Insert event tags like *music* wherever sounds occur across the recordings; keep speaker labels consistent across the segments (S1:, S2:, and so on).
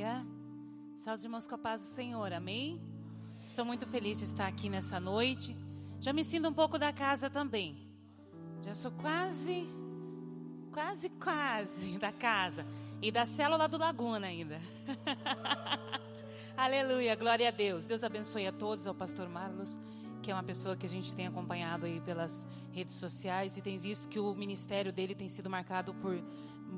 S1: Aleluia. Salve irmãos com a paz do Senhor, amém? Estou muito feliz de estar aqui nessa noite. Já me sinto um pouco da casa também. Já sou quase, quase, quase *laughs* da casa. E da célula do Laguna ainda. *laughs* Aleluia, glória a Deus. Deus abençoe a todos, ao pastor Marlos, que é uma pessoa que a gente tem acompanhado aí pelas redes sociais e tem visto que o ministério dele tem sido marcado por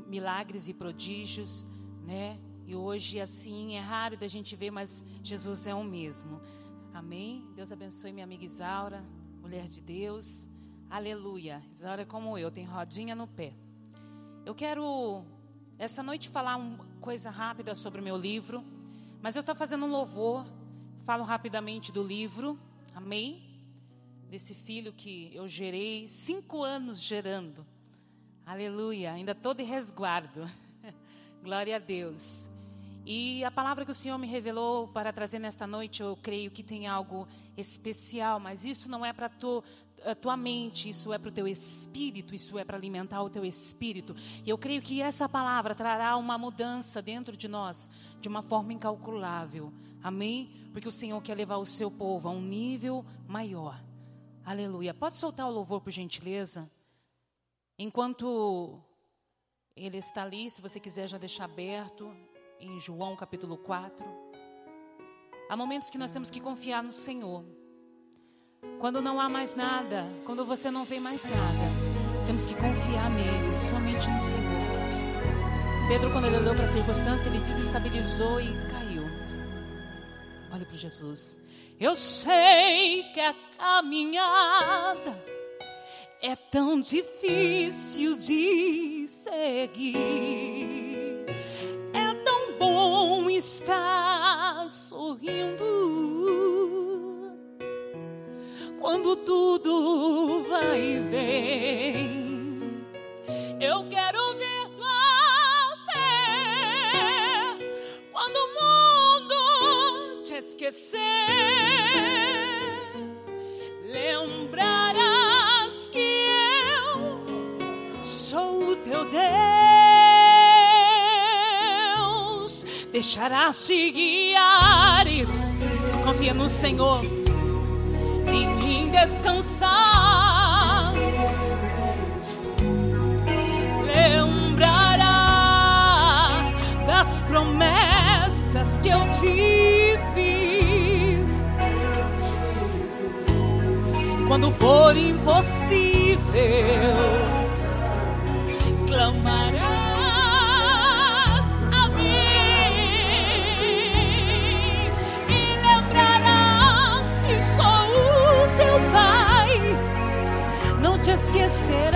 S1: milagres e prodígios, né? E hoje, assim, é raro da gente ver, mas Jesus é o mesmo. Amém? Deus abençoe minha amiga Isaura, mulher de Deus. Aleluia. Isaura é como eu, tem rodinha no pé. Eu quero, essa noite, falar uma coisa rápida sobre o meu livro. Mas eu estou fazendo um louvor. Falo rapidamente do livro. Amém? Desse filho que eu gerei, cinco anos gerando. Aleluia. Ainda todo resguardo. *laughs* Glória a Deus. E a palavra que o Senhor me revelou para trazer nesta noite, eu creio que tem algo especial, mas isso não é para a tua mente, isso é para o teu espírito, isso é para alimentar o teu espírito. E eu creio que essa palavra trará uma mudança dentro de nós, de uma forma incalculável. Amém? Porque o Senhor quer levar o seu povo a um nível maior. Aleluia. Pode soltar o louvor, por gentileza? Enquanto ele está ali, se você quiser já deixar aberto, em João capítulo 4. Há momentos que nós temos que confiar no Senhor. Quando não há mais nada, quando você não vê mais nada, temos que confiar nele, somente no Senhor. Pedro, quando ele olhou para a circunstância, ele desestabilizou e caiu. Olha para Jesus. Eu sei que a caminhada é tão difícil de seguir estar sorrindo quando tudo vai bem. Eu quero ver tua fé quando o mundo te esquecer. Lembrarás que eu sou o teu Deus. Deixarás-te guiares. Confia no Senhor, em mim descansar. Lembrará das promessas que eu te fiz. Quando for impossível, esquecerá.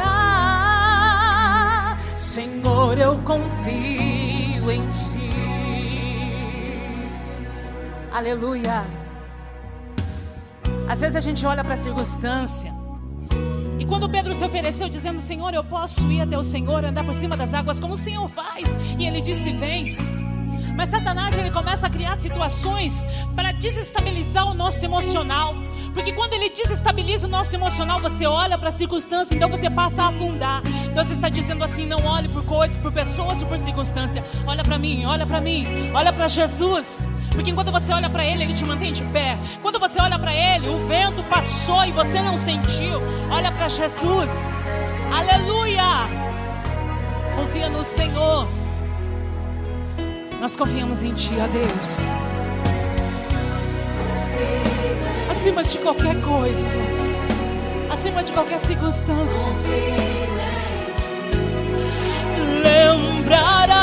S1: Senhor, eu confio em ti. Aleluia. Às vezes a gente olha para a circunstância. E quando Pedro se ofereceu dizendo: Senhor, eu posso ir até o Senhor, andar por cima das águas como o Senhor faz. E ele disse: Vem. Mas Satanás ele começa a criar situações para desestabilizar o nosso emocional. Porque quando ele desestabiliza o nosso emocional, você olha para a circunstância, então você passa a afundar. Deus está dizendo assim: não olhe por coisas, por pessoas ou por circunstância. Olha para mim, olha para mim, olha para Jesus. Porque quando você olha para Ele, Ele te mantém de pé. Quando você olha para Ele, o vento passou e você não sentiu. Olha para Jesus. Aleluia! Confia no Senhor. Nós confiamos em Ti, ó Deus. Acima de qualquer coisa, acima de qualquer circunstância. Lembrará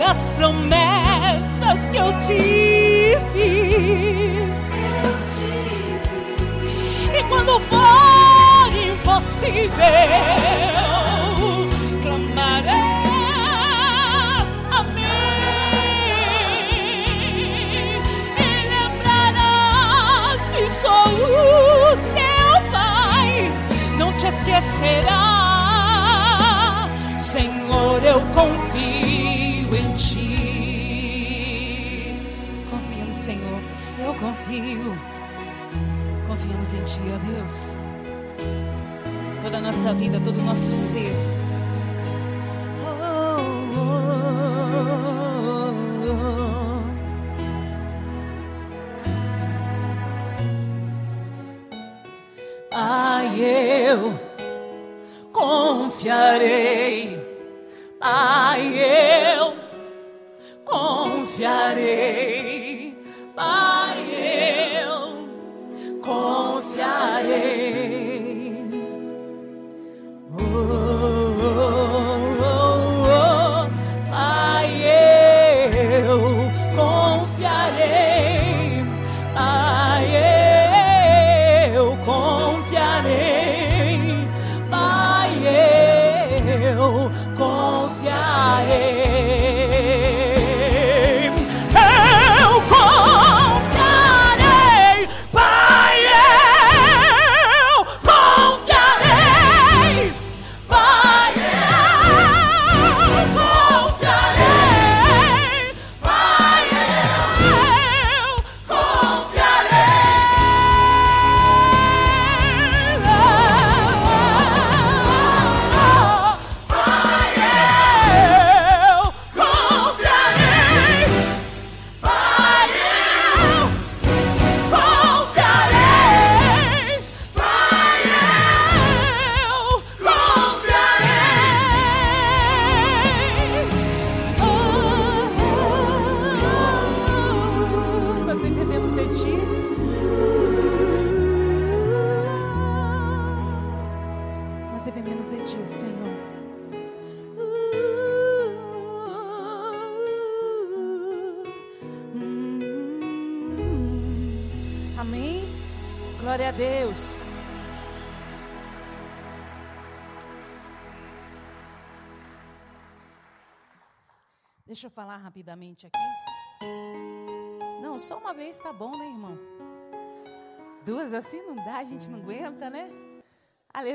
S1: das promessas que eu te fiz. E quando for impossível. Esquecerá. Senhor, eu confio em ti. Confio no Senhor, eu confio. Confiamos em ti, ó Deus. Toda a nossa vida, todo o nosso ser.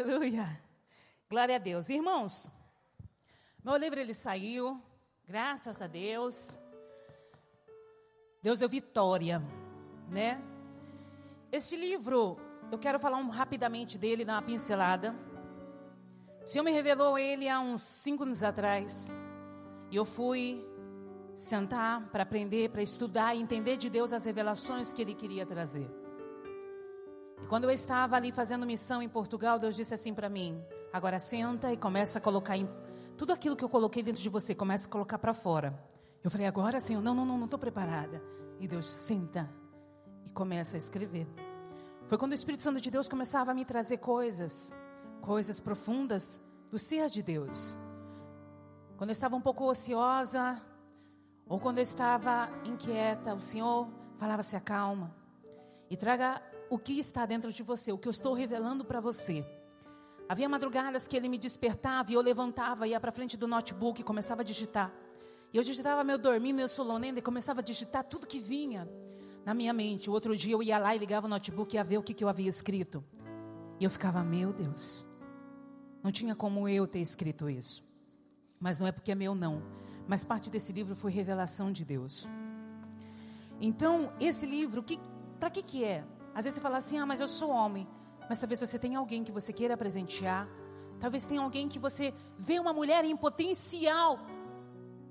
S1: Aleluia. Glória a Deus. Irmãos, meu livro ele saiu, graças a Deus. Deus deu vitória, né? Esse livro, eu quero falar um, rapidamente dele, dar uma pincelada. O Senhor me revelou ele há uns cinco anos atrás. E eu fui sentar para aprender, para estudar e entender de Deus as revelações que Ele queria trazer. E quando eu estava ali fazendo missão em Portugal, Deus disse assim para mim: agora senta e começa a colocar em, tudo aquilo que eu coloquei dentro de você, começa a colocar para fora. Eu falei: agora, Senhor, não, não, não, não estou preparada. E Deus senta e começa a escrever. Foi quando o Espírito Santo de Deus começava a me trazer coisas, coisas profundas do ser de Deus. Quando eu estava um pouco ociosa, ou quando eu estava inquieta, o Senhor falava: se acalma e traga o que está dentro de você, o que eu estou revelando para você. Havia madrugadas que ele me despertava e eu levantava, ia para frente do notebook e começava a digitar. E eu digitava meu dormir, meu solonendo e começava a digitar tudo que vinha na minha mente. O outro dia eu ia lá e ligava o notebook e ia ver o que, que eu havia escrito. E eu ficava, meu Deus, não tinha como eu ter escrito isso. Mas não é porque é meu, não. Mas parte desse livro foi revelação de Deus. Então, esse livro, para que que é? Às vezes você fala assim, ah, mas eu sou homem. Mas talvez você tenha alguém que você queira presentear. Talvez tenha alguém que você vê uma mulher em potencial.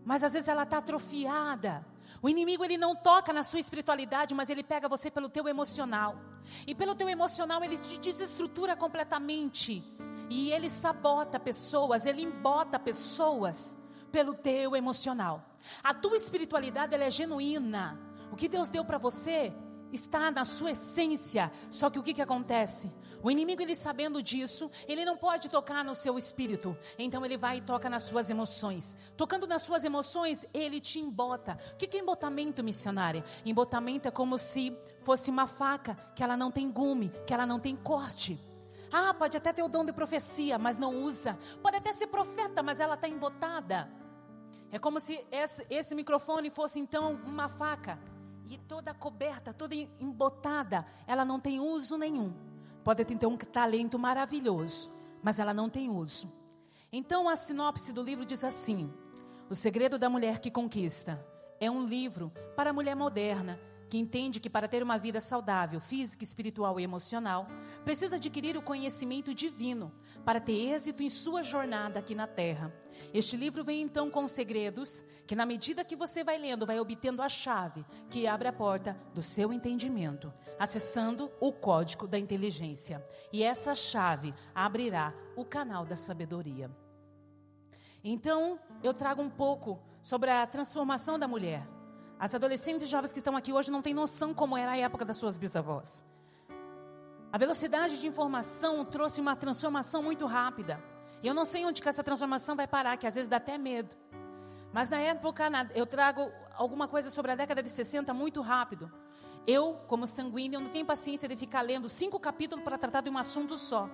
S1: Mas às vezes ela está atrofiada. O inimigo ele não toca na sua espiritualidade, mas ele pega você pelo teu emocional. E pelo teu emocional ele te desestrutura completamente. E ele sabota pessoas, ele embota pessoas pelo teu emocional. A tua espiritualidade ela é genuína. O que Deus deu para você está na sua essência. Só que o que, que acontece? O inimigo, ele sabendo disso, ele não pode tocar no seu espírito. Então ele vai e toca nas suas emoções. Tocando nas suas emoções, ele te embota. O que, que é embotamento, missionária? Embotamento é como se fosse uma faca, que ela não tem gume, que ela não tem corte. Ah, pode até ter o dom de profecia, mas não usa. Pode até ser profeta, mas ela está embotada. É como se esse, esse microfone fosse então uma faca. E toda coberta, toda embotada, ela não tem uso nenhum. Pode ter um talento maravilhoso, mas ela não tem uso. Então a sinopse do livro diz assim: O segredo da mulher que conquista é um livro para a mulher moderna que entende que para ter uma vida saudável, física, espiritual e emocional, precisa adquirir o conhecimento divino para ter êxito em sua jornada aqui na Terra. Este livro vem então com segredos que, na medida que você vai lendo, vai obtendo a chave que abre a porta do seu entendimento, acessando o código da inteligência. E essa chave abrirá o canal da sabedoria. Então, eu trago um pouco sobre a transformação da mulher. As adolescentes e jovens que estão aqui hoje não têm noção como era a época das suas bisavós. A velocidade de informação trouxe uma transformação muito rápida. E eu não sei onde que essa transformação vai parar, que às vezes dá até medo. Mas na época, eu trago alguma coisa sobre a década de 60 muito rápido. Eu, como sanguíneo, não tenho paciência de ficar lendo cinco capítulos para tratar de um assunto só.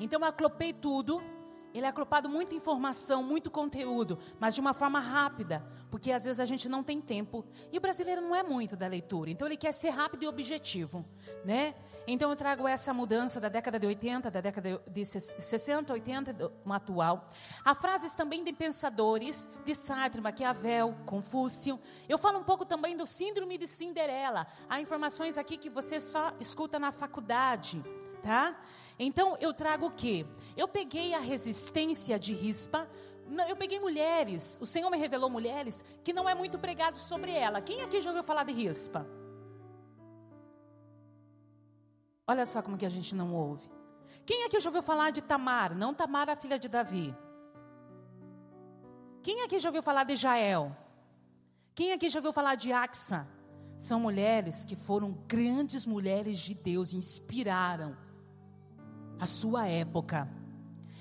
S1: Então eu aclopei tudo. Ele é aclopado muita informação, muito conteúdo, mas de uma forma rápida, porque às vezes a gente não tem tempo. E o brasileiro não é muito da leitura, então ele quer ser rápido e objetivo, né? Então eu trago essa mudança da década de 80, da década de 60, 80, uma atual. Há frases também de pensadores, de Sartre, Maquiavel, Confúcio. Eu falo um pouco também do síndrome de Cinderela. Há informações aqui que você só escuta na faculdade, tá? Então eu trago o quê? Eu peguei a resistência de rispa, eu peguei mulheres, o Senhor me revelou mulheres que não é muito pregado sobre ela. Quem aqui já ouviu falar de rispa? Olha só como que a gente não ouve. Quem aqui já ouviu falar de Tamar? Não Tamar, a filha de Davi. Quem aqui já ouviu falar de Jael? Quem aqui já ouviu falar de Axa? São mulheres que foram grandes mulheres de Deus, inspiraram a sua época.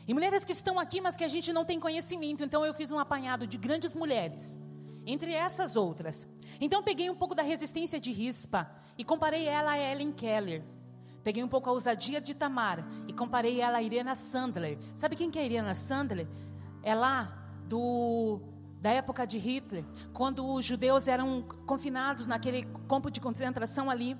S1: E mulheres que estão aqui, mas que a gente não tem conhecimento. Então eu fiz um apanhado de grandes mulheres, entre essas outras. Então peguei um pouco da resistência de Rispa e comparei ela a Ellen Keller. Peguei um pouco a ousadia de Tamar e comparei ela a Irena Sandler. Sabe quem que é Irena Sandler? É lá do da época de Hitler, quando os judeus eram confinados naquele campo de concentração ali.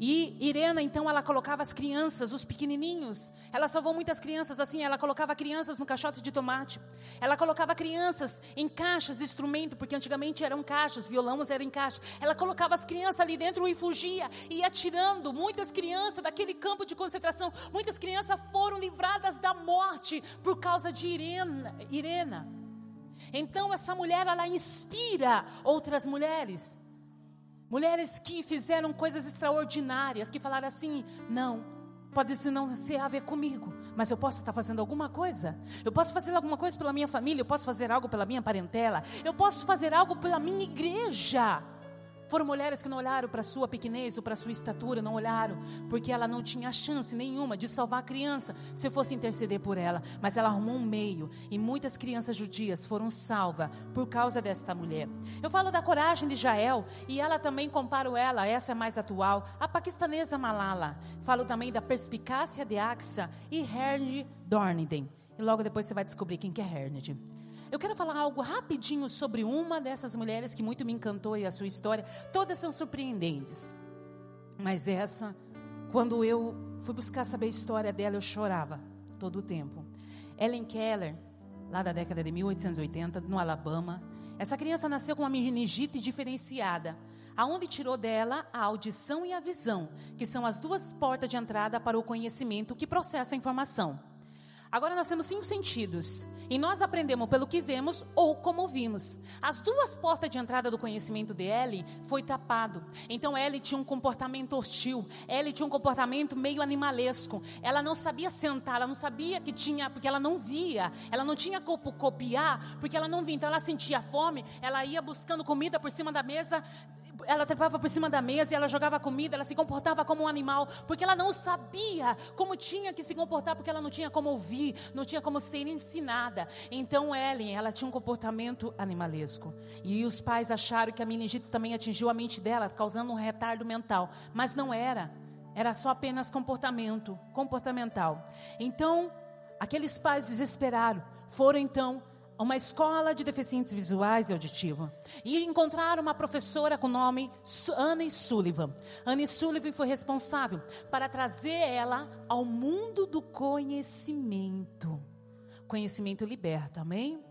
S1: E Irena, então, ela colocava as crianças, os pequenininhos. Ela salvou muitas crianças assim. Ela colocava crianças no caixote de tomate. Ela colocava crianças em caixas de instrumento, porque antigamente eram caixas, violões eram em caixa. Ela colocava as crianças ali dentro e fugia, e ia tirando muitas crianças daquele campo de concentração. Muitas crianças foram livradas da morte por causa de Irena. Irena. Então, essa mulher, ela inspira outras mulheres. Mulheres que fizeram coisas extraordinárias, que falaram assim: não, pode não ser a ver comigo, mas eu posso estar fazendo alguma coisa. Eu posso fazer alguma coisa pela minha família, eu posso fazer algo pela minha parentela, eu posso fazer algo pela minha igreja. Foram mulheres que não olharam para sua pequenez ou para sua estatura, não olharam, porque ela não tinha chance nenhuma de salvar a criança se fosse interceder por ela. Mas ela arrumou um meio e muitas crianças judias foram salvas por causa desta mulher. Eu falo da coragem de Jael e ela também comparo ela, essa é mais atual, a paquistanesa Malala. Falo também da perspicácia de Axa e Herned Dorniden. E logo depois você vai descobrir quem que é Herned. Eu quero falar algo rapidinho sobre uma dessas mulheres que muito me encantou e a sua história. Todas são surpreendentes. Mas essa, quando eu fui buscar saber a história dela, eu chorava todo o tempo. Ellen Keller, lá da década de 1880, no Alabama. Essa criança nasceu com uma meningite diferenciada, aonde tirou dela a audição e a visão, que são as duas portas de entrada para o conhecimento que processa a informação. Agora nós temos cinco sentidos. E nós aprendemos pelo que vemos ou como ouvimos. As duas portas de entrada do conhecimento de Ellie foi tapado. Então Ellie tinha um comportamento hostil. Ellie tinha um comportamento meio animalesco. Ela não sabia sentar, ela não sabia que tinha, porque ela não via. Ela não tinha como copiar, porque ela não via. Então ela sentia fome, ela ia buscando comida por cima da mesa, ela trepava por cima da mesa e ela jogava comida, ela se comportava como um animal, porque ela não sabia como tinha que se comportar, porque ela não tinha como ouvir, não tinha como ser ensinada. Então Ellen, ela tinha um comportamento animalesco. E os pais acharam que a meningite também atingiu a mente dela, causando um retardo mental, mas não era. Era só apenas comportamento, comportamental. Então, aqueles pais desesperaram, foram então uma escola de deficientes visuais e auditivos e encontraram uma professora com o nome Anne Sullivan. Anne Sullivan foi responsável para trazer ela ao mundo do conhecimento. Conhecimento liberta, amém?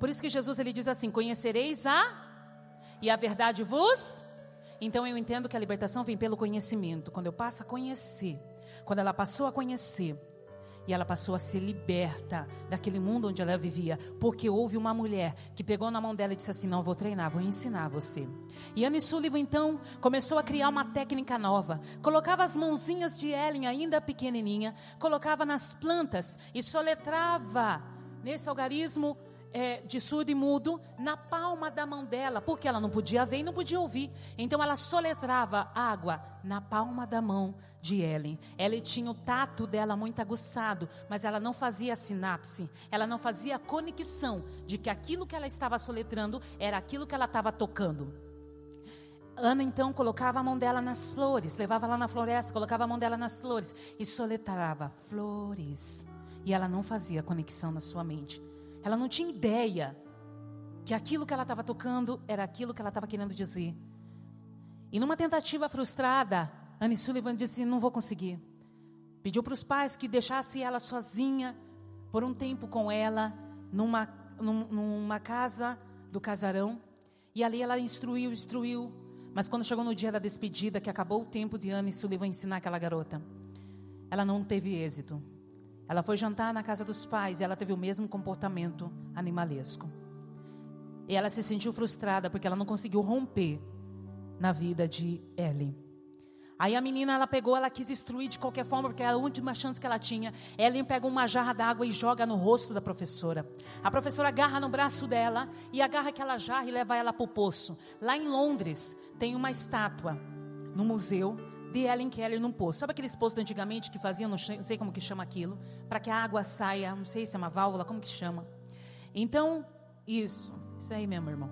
S1: Por isso que Jesus ele diz assim: "Conhecereis a e a verdade vos". Então eu entendo que a libertação vem pelo conhecimento. Quando eu passo a conhecer, quando ela passou a conhecer, e ela passou a ser liberta daquele mundo onde ela vivia, porque houve uma mulher que pegou na mão dela e disse assim: Não, vou treinar, vou ensinar você. E Anne Sullivan então começou a criar uma técnica nova. Colocava as mãozinhas de Ellen, ainda pequenininha, colocava nas plantas e soletrava nesse algarismo é, de surdo e mudo na palma da mão dela, porque ela não podia ver e não podia ouvir. Então ela soletrava água na palma da mão de Ellen. Ela tinha o tato dela muito aguçado, mas ela não fazia sinapse, ela não fazia conexão de que aquilo que ela estava soletrando era aquilo que ela estava tocando. Ana então colocava a mão dela nas flores, levava lá na floresta, colocava a mão dela nas flores e soletrava flores. E ela não fazia conexão na sua mente. Ela não tinha ideia que aquilo que ela estava tocando era aquilo que ela estava querendo dizer. E numa tentativa frustrada, Anne Sullivan disse: Não vou conseguir. Pediu para os pais que deixasse ela sozinha por um tempo com ela, numa, numa casa do casarão. E ali ela instruiu, instruiu. Mas quando chegou no dia da despedida, que acabou o tempo de Anne Sullivan ensinar aquela garota, ela não teve êxito. Ela foi jantar na casa dos pais e ela teve o mesmo comportamento animalesco. E ela se sentiu frustrada porque ela não conseguiu romper na vida de Ellen. Aí a menina, ela pegou, ela quis instruir de qualquer forma, porque era a última chance que ela tinha. Ellen pega uma jarra d'água e joga no rosto da professora. A professora agarra no braço dela e agarra aquela jarra e leva ela para o poço. Lá em Londres, tem uma estátua no museu de Ellen Keller num poço. Sabe aqueles poços antigamente que faziam, não sei como que chama aquilo, para que a água saia, não sei se é uma válvula, como que chama. Então, isso, isso aí mesmo, irmão.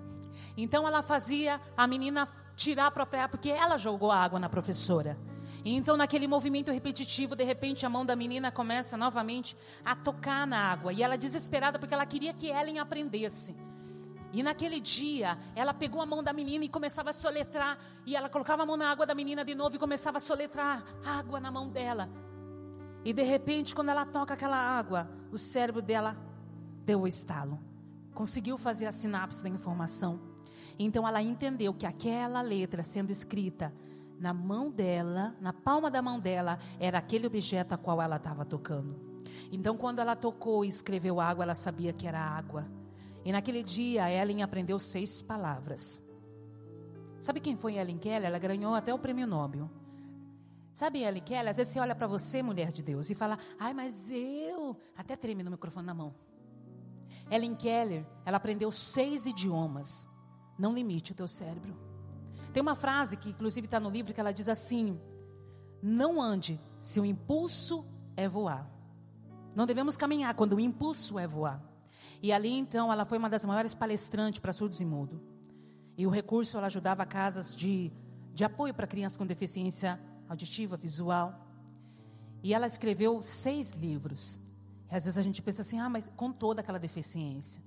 S1: Então ela fazia a menina tirar a própria porque ela jogou a água na professora. Então, naquele movimento repetitivo, de repente a mão da menina começa novamente a tocar na água. E ela desesperada, porque ela queria que Ellen aprendesse. E naquele dia, ela pegou a mão da menina e começava a soletrar. E ela colocava a mão na água da menina de novo e começava a soletrar água na mão dela. E de repente, quando ela toca aquela água, o cérebro dela deu o estalo. Conseguiu fazer a sinapse da informação. Então ela entendeu que aquela letra sendo escrita na mão dela, na palma da mão dela, era aquele objeto a qual ela estava tocando. Então, quando ela tocou e escreveu água, ela sabia que era água. E naquele dia, Ellen aprendeu seis palavras. Sabe quem foi Ellen Keller? Ela ganhou até o prêmio Nobel. Sabe, Ellen Keller? Às vezes você olha para você, mulher de Deus, e fala: Ai, mas eu. Até treme no microfone na mão. Ellen Keller, ela aprendeu seis idiomas. Não limite o teu cérebro. Tem uma frase que, inclusive, está no livro que ela diz assim: Não ande se o impulso é voar. Não devemos caminhar quando o impulso é voar. E ali então ela foi uma das maiores palestrantes para surdos e mudos. E o recurso ela ajudava casas de, de apoio para crianças com deficiência auditiva, visual. E ela escreveu seis livros. E às vezes a gente pensa assim, ah, mas com toda aquela deficiência.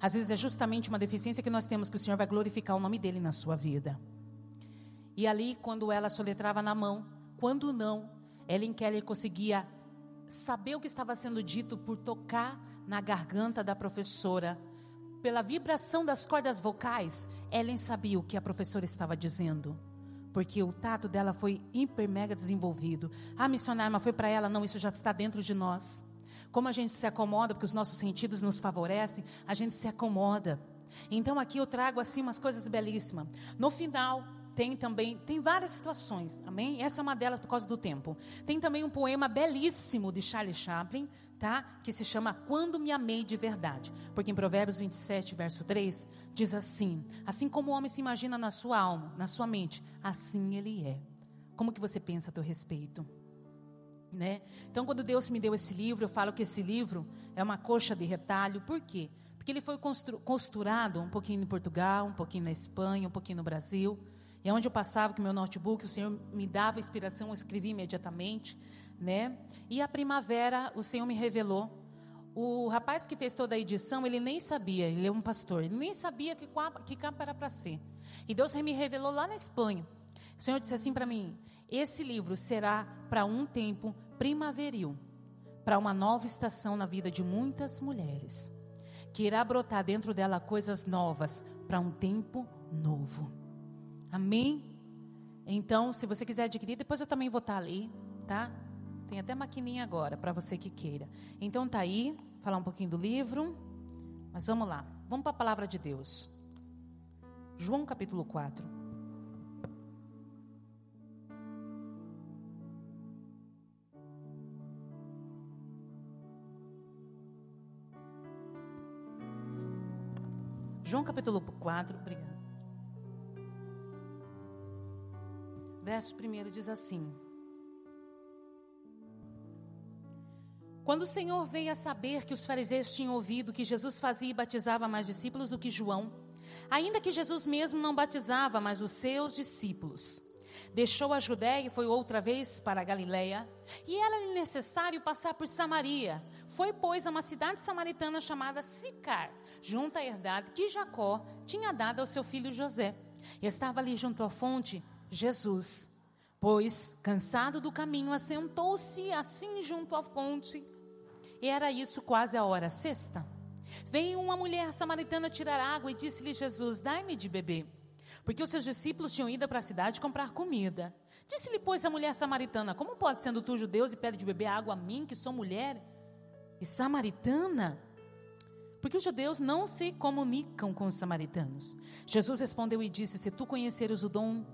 S1: Às vezes é justamente uma deficiência que nós temos que o Senhor vai glorificar o nome dele na sua vida. E ali, quando ela soletrava na mão, quando não, Ellen Keller conseguia saber o que estava sendo dito por tocar na garganta da professora. Pela vibração das cordas vocais, Ellen sabia o que a professora estava dizendo. Porque o tato dela foi hiper mega desenvolvido. Ah, missionária, mas foi para ela? Não, isso já está dentro de nós. Como a gente se acomoda, porque os nossos sentidos nos favorecem, a gente se acomoda. Então aqui eu trago assim umas coisas belíssimas. No final, tem também, tem várias situações, amém? Essa é uma delas por causa do tempo. Tem também um poema belíssimo de Charles Chaplin, tá? Que se chama Quando me amei de verdade. Porque em Provérbios 27, verso 3, diz assim: Assim como o homem se imagina na sua alma, na sua mente, assim ele é. Como que você pensa a teu respeito? Né? Então, quando Deus me deu esse livro, eu falo que esse livro é uma coxa de retalho. Por quê? Porque ele foi costurado um pouquinho em Portugal, um pouquinho na Espanha, um pouquinho no Brasil. E onde eu passava com meu notebook, o Senhor me dava inspiração, eu escrevia imediatamente né? E a primavera, o Senhor me revelou. O rapaz que fez toda a edição, ele nem sabia, ele é um pastor, ele nem sabia que, que capa era para ser. E Deus me revelou lá na Espanha. O Senhor disse assim para mim: esse livro será para um tempo primaveril, para uma nova estação na vida de muitas mulheres, que irá brotar dentro dela coisas novas para um tempo novo. Amém? Então, se você quiser adquirir, depois eu também vou estar ali, tá? Tem até maquininha agora para você que queira. Então tá aí, falar um pouquinho do livro. Mas vamos lá. Vamos para a palavra de Deus. João capítulo 4. capítulo 4, obrigado. Verso 1 diz assim: Quando o Senhor veio a saber que os fariseus tinham ouvido que Jesus fazia e batizava mais discípulos do que João, ainda que Jesus mesmo não batizava, mas os seus discípulos, deixou a Judéia e foi outra vez para a Galiléia, e era necessário passar por Samaria. Foi, pois, a uma cidade samaritana chamada Sicar, junto à herdade que Jacó tinha dado ao seu filho José. E estava ali junto à fonte Jesus. Pois, cansado do caminho, assentou-se assim junto à fonte. E era isso quase a hora sexta. Veio uma mulher samaritana tirar água e disse-lhe Jesus: Dai-me de beber. Porque os seus discípulos tinham ido para a cidade comprar comida. Disse-lhe, pois, a mulher samaritana: Como pode, sendo tu judeus, e pede de beber água a mim, que sou mulher e samaritana? Porque os judeus não se comunicam com os samaritanos. Jesus respondeu e disse: Se tu conheceres o dom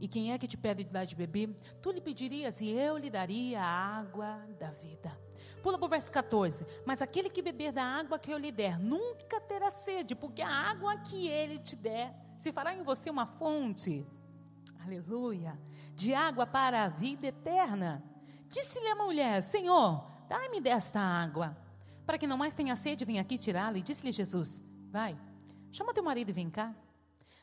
S1: e quem é que te pede de dar de beber, tu lhe pedirias e eu lhe daria a água da vida. Pula para o verso 14. Mas aquele que beber da água que eu lhe der, nunca terá sede, porque a água que ele te der se fará em você uma fonte. Aleluia. De água para a vida eterna. Disse-lhe a mulher: Senhor, dai-me desta água, para que não mais tenha sede, venha aqui tirá-la. E disse-lhe Jesus: Vai, chama teu marido e vem cá.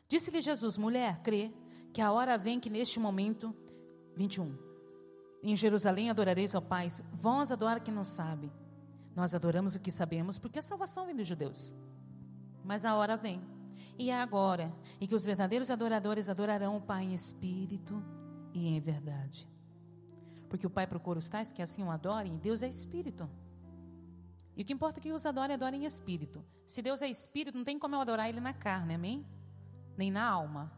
S1: Disse-lhe Jesus: Mulher, crê que a hora vem que neste momento, 21, em Jerusalém adorareis ao Pai. Vós adoram que não sabe. Nós adoramos o que sabemos, porque a salvação vem dos judeus. Mas a hora vem, e é agora, em que os verdadeiros adoradores adorarão o Pai em espírito e em verdade. Porque o Pai procura os tais que assim o adorem, Deus é espírito. E o que importa é que os adorem, adorem em espírito. Se Deus é espírito, não tem como eu adorar Ele na carne, amém? Nem na alma.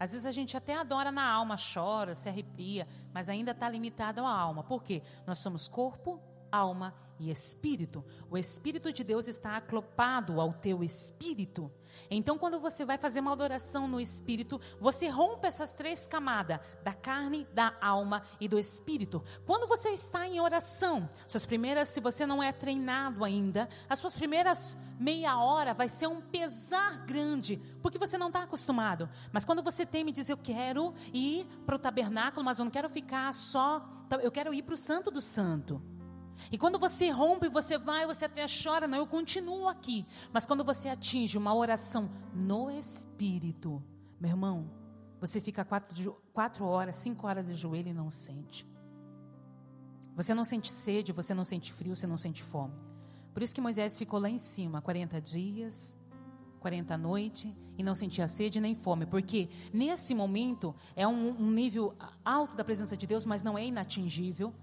S1: Às vezes a gente até adora na alma, chora, se arrepia, mas ainda está limitado à alma. Por quê? Nós somos corpo, alma e espírito. O espírito de Deus está aclopado ao teu espírito. Então, quando você vai fazer uma adoração no espírito, você rompe essas três camadas: da carne, da alma e do espírito. Quando você está em oração, suas primeiras, se você não é treinado ainda, as suas primeiras meia hora vai ser um pesar grande, porque você não está acostumado. Mas quando você tem e diz: Eu quero ir para o tabernáculo, mas eu não quero ficar só, eu quero ir para o Santo do Santo. E quando você rompe, você vai, você até chora, não, eu continuo aqui. Mas quando você atinge uma oração no Espírito, meu irmão, você fica quatro, quatro horas, cinco horas de joelho e não sente. Você não sente sede, você não sente frio, você não sente fome. Por isso que Moisés ficou lá em cima, 40 dias, 40 noites, e não sentia sede nem fome. Porque nesse momento é um, um nível alto da presença de Deus, mas não é inatingível.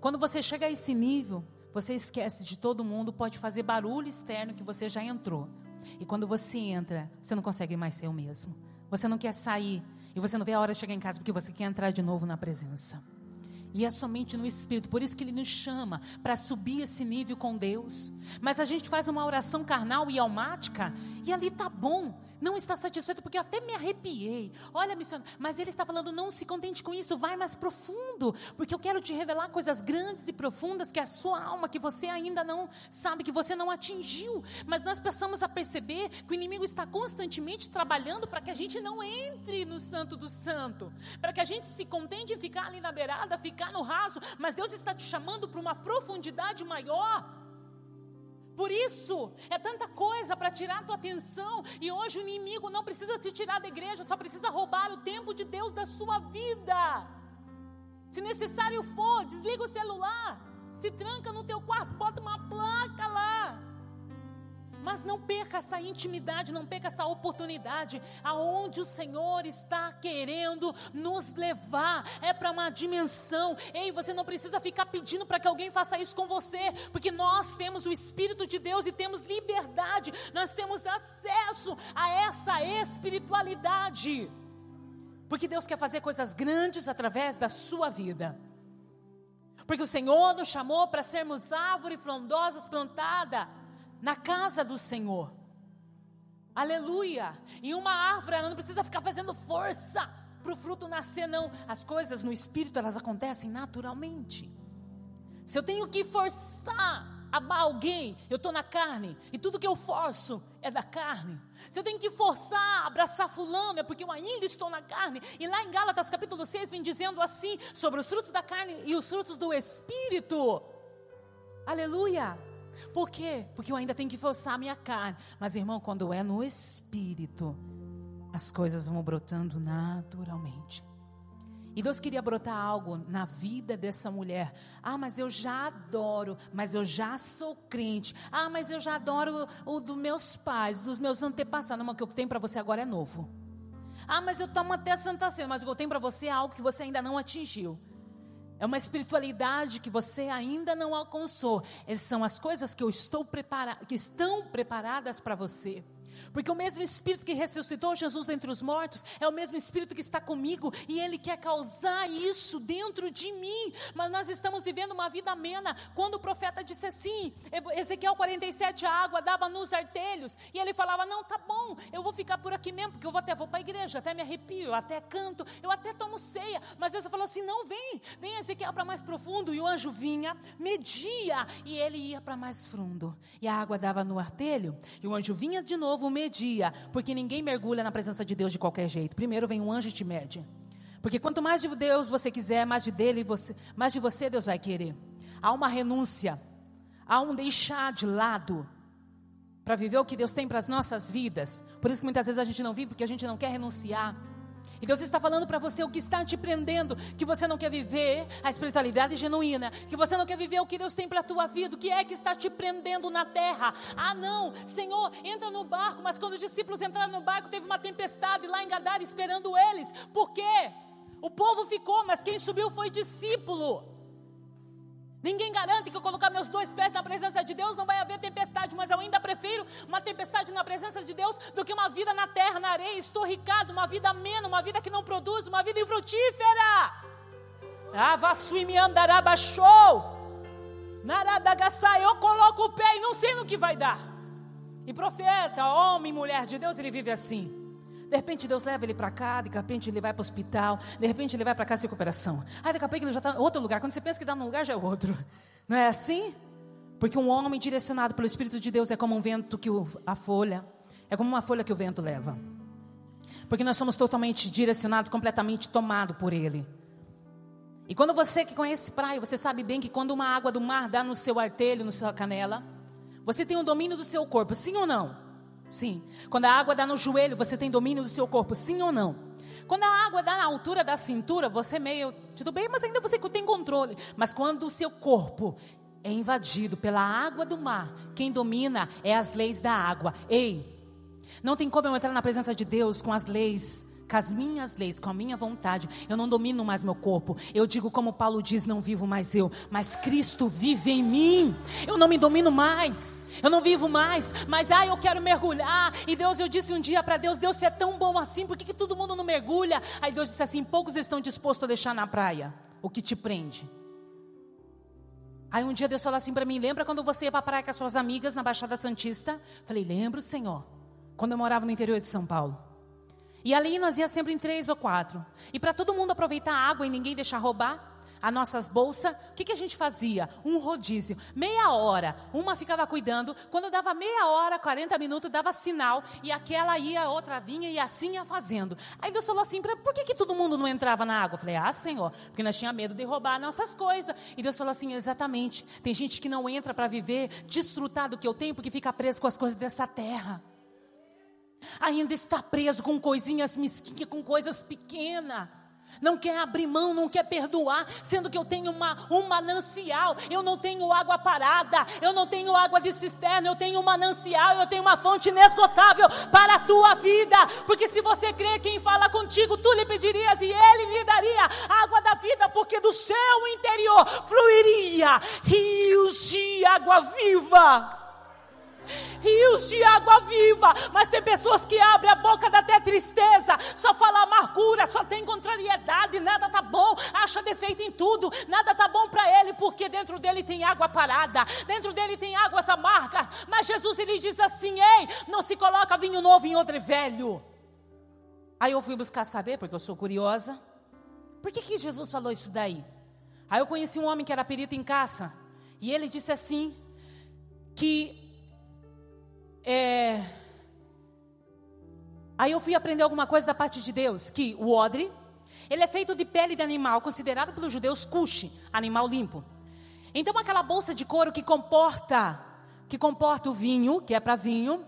S1: Quando você chega a esse nível, você esquece de todo mundo, pode fazer barulho externo que você já entrou. E quando você entra, você não consegue mais ser o mesmo. Você não quer sair e você não vê a hora de chegar em casa porque você quer entrar de novo na presença. E é somente no Espírito, por isso que Ele nos chama para subir esse nível com Deus. Mas a gente faz uma oração carnal e almática, e ali tá bom, não está satisfeito, porque eu até me arrepiei. Olha, missionário, mas ele está falando, não se contente com isso, vai mais profundo, porque eu quero te revelar coisas grandes e profundas que a sua alma, que você ainda não sabe, que você não atingiu. Mas nós precisamos a perceber que o inimigo está constantemente trabalhando para que a gente não entre no santo do santo, para que a gente se contente em ficar ali na beirada, ficar no raso, mas Deus está te chamando para uma profundidade maior. Por isso, é tanta coisa para tirar a tua atenção. E hoje o inimigo não precisa te tirar da igreja, só precisa roubar o tempo de Deus da sua vida. Se necessário for, desliga o celular, se tranca no teu quarto, bota uma placa lá. Mas não perca essa intimidade, não perca essa oportunidade, aonde o Senhor está querendo nos levar. É para uma dimensão. Ei, você não precisa ficar pedindo para que alguém faça isso com você, porque nós temos o Espírito de Deus e temos liberdade, nós temos acesso a essa espiritualidade. Porque Deus quer fazer coisas grandes através da sua vida. Porque o Senhor nos chamou para sermos árvore frondosas plantada na casa do Senhor. Aleluia! E uma árvore, ela não precisa ficar fazendo força para o fruto nascer, não. As coisas no espírito, elas acontecem naturalmente. Se eu tenho que forçar amar alguém, eu estou na carne, e tudo que eu forço é da carne. Se eu tenho que forçar, abraçar fulano, é porque eu ainda estou na carne. E lá em Gálatas capítulo 6 vem dizendo assim, sobre os frutos da carne e os frutos do Espírito. Aleluia! Por quê? Porque eu ainda tenho que forçar a minha carne. Mas, irmão, quando é no Espírito, as coisas vão brotando naturalmente. E Deus queria brotar algo na vida dessa mulher. Ah, mas eu já adoro, mas eu já sou crente. Ah, mas eu já adoro o, o dos meus pais, dos meus antepassados. Não, o que eu tenho para você agora é novo. Ah, mas eu tomo até Santa Ceia, mas o que eu tenho para você é algo que você ainda não atingiu. É uma espiritualidade que você ainda não alcançou. Essas são as coisas que eu estou preparado, que estão preparadas para você. Porque o mesmo Espírito que ressuscitou Jesus dentre os mortos é o mesmo Espírito que está comigo e ele quer causar isso dentro de mim. Mas nós estamos vivendo uma vida amena. Quando o profeta disse assim, Ezequiel 47, a água dava nos artelhos, e ele falava: Não, tá bom, eu vou ficar por aqui mesmo, porque eu vou até vou para a igreja, até me arrepio, até canto, eu até tomo ceia. Mas Deus falou assim: Não, vem, vem Ezequiel para mais profundo. E o anjo vinha, media, e ele ia para mais fundo. E a água dava no artelho, e o anjo vinha de novo, media media, porque ninguém mergulha na presença de Deus de qualquer jeito. Primeiro vem um anjo e te mede. Porque quanto mais de Deus você quiser, mais de dele você, mais de você Deus vai querer. Há uma renúncia, há um deixar de lado para viver o que Deus tem para as nossas vidas. Por isso que muitas vezes a gente não vive porque a gente não quer renunciar. E Deus está falando para você o que está te prendendo, que você não quer viver a espiritualidade genuína, que você não quer viver o que Deus tem para a tua vida, o que é que está te prendendo na terra. Ah, não, Senhor, entra no barco, mas quando os discípulos entraram no barco, teve uma tempestade lá em Gadara esperando eles. Por quê? O povo ficou, mas quem subiu foi discípulo. Ninguém garante que eu colocar meus dois pés na presença de Deus não vai haver tempestade, uma tempestade na presença de Deus do que uma vida na terra, na areia, estorricada, uma vida amena, uma vida que não produz, uma vida infrutífera. Avassui andará show. Naradagaçai, eu coloco o pé e não sei no que vai dar. E profeta, homem, mulher de Deus, ele vive assim. De repente Deus leva ele para cá, de repente ele vai para o hospital, de repente ele vai para casa de recuperação. Aí daqui a pouco ele já está em outro lugar. Quando você pensa que está num lugar, já é outro. Não é assim? Porque um homem direcionado pelo Espírito de Deus é como um vento que o, a folha, é como uma folha que o vento leva. Porque nós somos totalmente direcionados, completamente tomados por Ele. E quando você que conhece praia, você sabe bem que quando uma água do mar dá no seu artelho, na sua canela, você tem o domínio do seu corpo, sim ou não? Sim. Quando a água dá no joelho, você tem domínio do seu corpo, sim ou não? Quando a água dá na altura da cintura, você meio, tudo bem, mas ainda você tem controle. Mas quando o seu corpo é invadido pela água do mar, quem domina é as leis da água. Ei, não tem como eu entrar na presença de Deus com as leis com as minhas leis, com a minha vontade, eu não domino mais meu corpo. Eu digo como Paulo diz: não vivo mais eu, mas Cristo vive em mim. Eu não me domino mais. Eu não vivo mais, mas ah, eu quero mergulhar. E Deus, eu disse um dia para Deus: Deus, você é tão bom assim, por que, que todo mundo não mergulha? Aí Deus disse assim: poucos estão dispostos a deixar na praia o que te prende. Aí um dia Deus falou assim para mim: lembra quando você ia para a praia com as suas amigas na Baixada Santista? Falei: lembro, Senhor, quando eu morava no interior de São Paulo. E ali nós ia sempre em três ou quatro. E para todo mundo aproveitar a água e ninguém deixar roubar as nossas bolsas, o que, que a gente fazia? Um rodízio. Meia hora, uma ficava cuidando. Quando dava meia hora, 40 minutos, dava sinal. E aquela ia, a outra vinha e assim ia fazendo. Aí Deus falou assim: por que, que todo mundo não entrava na água? Eu falei: Ah, Senhor, porque nós tínhamos medo de roubar nossas coisas. E Deus falou assim: Exatamente. Tem gente que não entra para viver, desfrutar do que eu tenho, porque fica preso com as coisas dessa terra ainda está preso com coisinhas mesquinhas, com coisas pequenas. Não quer abrir mão, não quer perdoar, sendo que eu tenho uma, um manancial, eu não tenho água parada, eu não tenho água de cisterna, eu tenho um manancial, eu tenho uma fonte inesgotável para a tua vida. Porque se você crê quem fala contigo, tu lhe pedirias e ele lhe daria água da vida, porque do seu interior fluiria rios de água viva rios de água viva. Mas tem pessoas que abrem a boca da até tristeza, só fala amargura, só tem contrariedade, nada tá bom, acha defeito em tudo, nada tá bom para ele, porque dentro dele tem água parada, dentro dele tem águas amargas. Mas Jesus ele diz assim: ei, não se coloca vinho novo em outro velho. Aí eu fui buscar saber, porque eu sou curiosa. Por que, que Jesus falou isso daí? Aí eu conheci um homem que era perito em caça. E ele disse assim: que é, aí eu fui aprender alguma coisa da parte de Deus, que o odre, ele é feito de pele de animal, considerado pelos judeus kush, animal limpo. Então aquela bolsa de couro que comporta, que comporta o vinho, que é para vinho,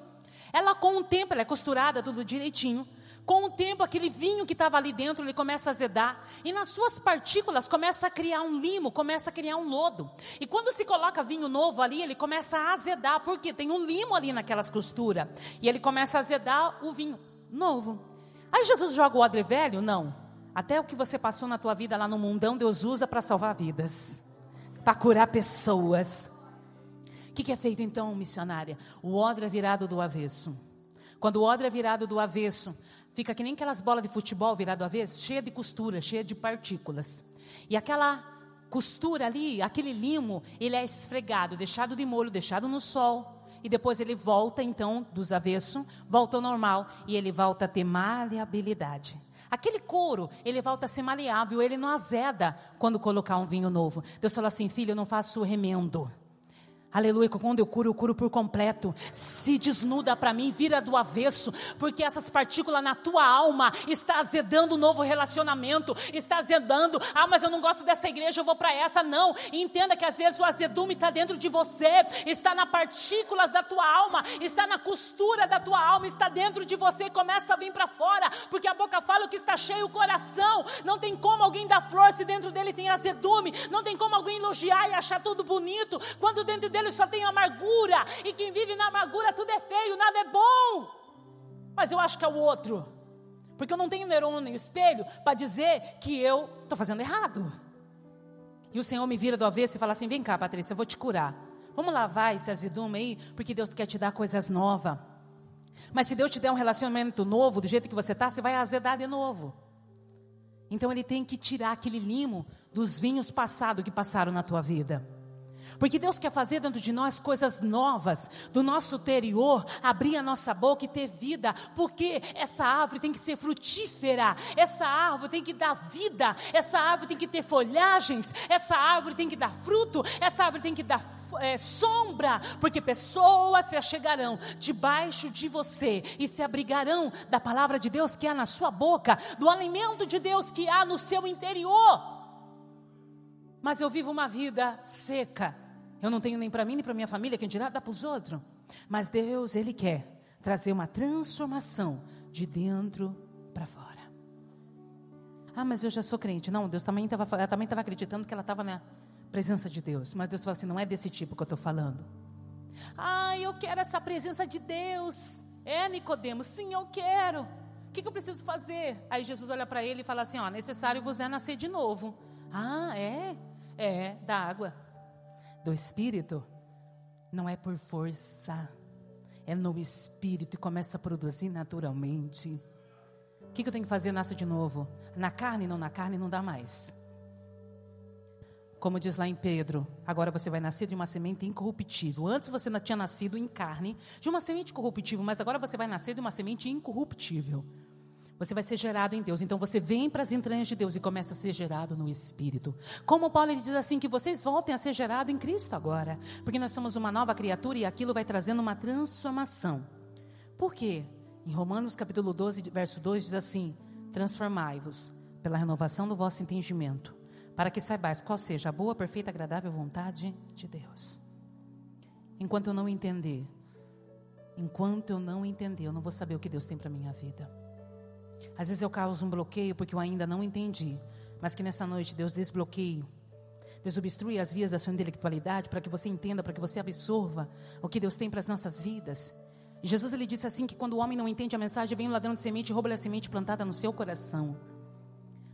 S1: ela com o tempo, ela é costurada tudo direitinho. Com o tempo, aquele vinho que estava ali dentro, ele começa a azedar. E nas suas partículas começa a criar um limo, começa a criar um lodo. E quando se coloca vinho novo ali, ele começa a azedar, porque tem um limo ali naquelas costuras. E ele começa a azedar o vinho novo. Aí Jesus joga o odre velho? Não. Até o que você passou na tua vida lá no mundão, Deus usa para salvar vidas. Para curar pessoas. O que, que é feito então, missionária? O odre é virado do avesso. Quando o odre é virado do avesso, fica que nem aquelas bolas de futebol virado a vez, cheia de costura, cheia de partículas. E aquela costura ali, aquele limo, ele é esfregado, deixado de molho, deixado no sol. E depois ele volta, então, dos avessos, volta ao normal. E ele volta a ter maleabilidade. Aquele couro, ele volta a ser maleável, ele não azeda quando colocar um vinho novo. Deus fala assim, filho, eu não faço remendo. Aleluia, quando eu curo, eu curo por completo. Se desnuda para mim, vira do avesso, porque essas partículas na tua alma está azedando um novo relacionamento, está azedando. Ah, mas eu não gosto dessa igreja, eu vou para essa. Não, entenda que às vezes o azedume está dentro de você, está na partículas da tua alma, está na costura da tua alma, está dentro de você. Começa a vir para fora, porque a boca fala o que está cheio o coração. Não tem como alguém dar flor se dentro dele tem azedume. Não tem como alguém elogiar e achar tudo bonito quando dentro dele só tem amargura, e quem vive na amargura tudo é feio, nada é bom. Mas eu acho que é o outro, porque eu não tenho neurônio nem espelho para dizer que eu estou fazendo errado. E o Senhor me vira do avesso e fala assim: vem cá, Patrícia, eu vou te curar. Vamos lavar esse azedume aí, porque Deus quer te dar coisas novas. Mas se Deus te der um relacionamento novo, do jeito que você está, você vai azedar de novo. Então Ele tem que tirar aquele limo dos vinhos passados que passaram na tua vida. Porque Deus quer fazer dentro de nós coisas novas, do nosso interior, abrir a nossa boca e ter vida, porque essa árvore tem que ser frutífera, essa árvore tem que dar vida, essa árvore tem que ter folhagens, essa árvore tem que dar fruto, essa árvore tem que dar é, sombra, porque pessoas se achegarão debaixo de você e se abrigarão da palavra de Deus que há na sua boca, do alimento de Deus que há no seu interior. Mas eu vivo uma vida seca, eu não tenho nem para mim, nem para minha família, quem dirá dá para os outros. Mas Deus, Ele quer trazer uma transformação de dentro para fora. Ah, mas eu já sou crente. Não, Deus também estava também estava acreditando que ela estava na presença de Deus. Mas Deus fala assim: não é desse tipo que eu estou falando. Ah, eu quero essa presença de Deus. É, Nicodemos, sim, eu quero. O que, que eu preciso fazer? Aí Jesus olha para ele e fala assim: ó, necessário vos é nascer de novo. Ah, é? É, da água do Espírito, não é por força, é no Espírito e começa a produzir naturalmente. O que, que eu tenho que fazer? Nasce de novo. Na carne, não na carne, não dá mais. Como diz lá em Pedro, agora você vai nascer de uma semente incorruptível. Antes você tinha nascido em carne de uma semente corruptível, mas agora você vai nascer de uma semente incorruptível. Você vai ser gerado em Deus. Então você vem para as entranhas de Deus e começa a ser gerado no Espírito. Como Paulo ele diz assim: que vocês voltem a ser gerados em Cristo agora. Porque nós somos uma nova criatura e aquilo vai trazendo uma transformação. Por quê? Em Romanos capítulo 12, verso 2 diz assim: Transformai-vos pela renovação do vosso entendimento, para que saibais qual seja a boa, perfeita, agradável vontade de Deus. Enquanto eu não entender, enquanto eu não entender, eu não vou saber o que Deus tem para minha vida. Às vezes eu causo um bloqueio porque eu ainda não entendi. Mas que nessa noite Deus desbloqueie, desobstrui as vias da sua intelectualidade para que você entenda, para que você absorva o que Deus tem para as nossas vidas. E Jesus ele disse assim que quando o homem não entende a mensagem, vem o ladrão de semente e rouba a semente plantada no seu coração.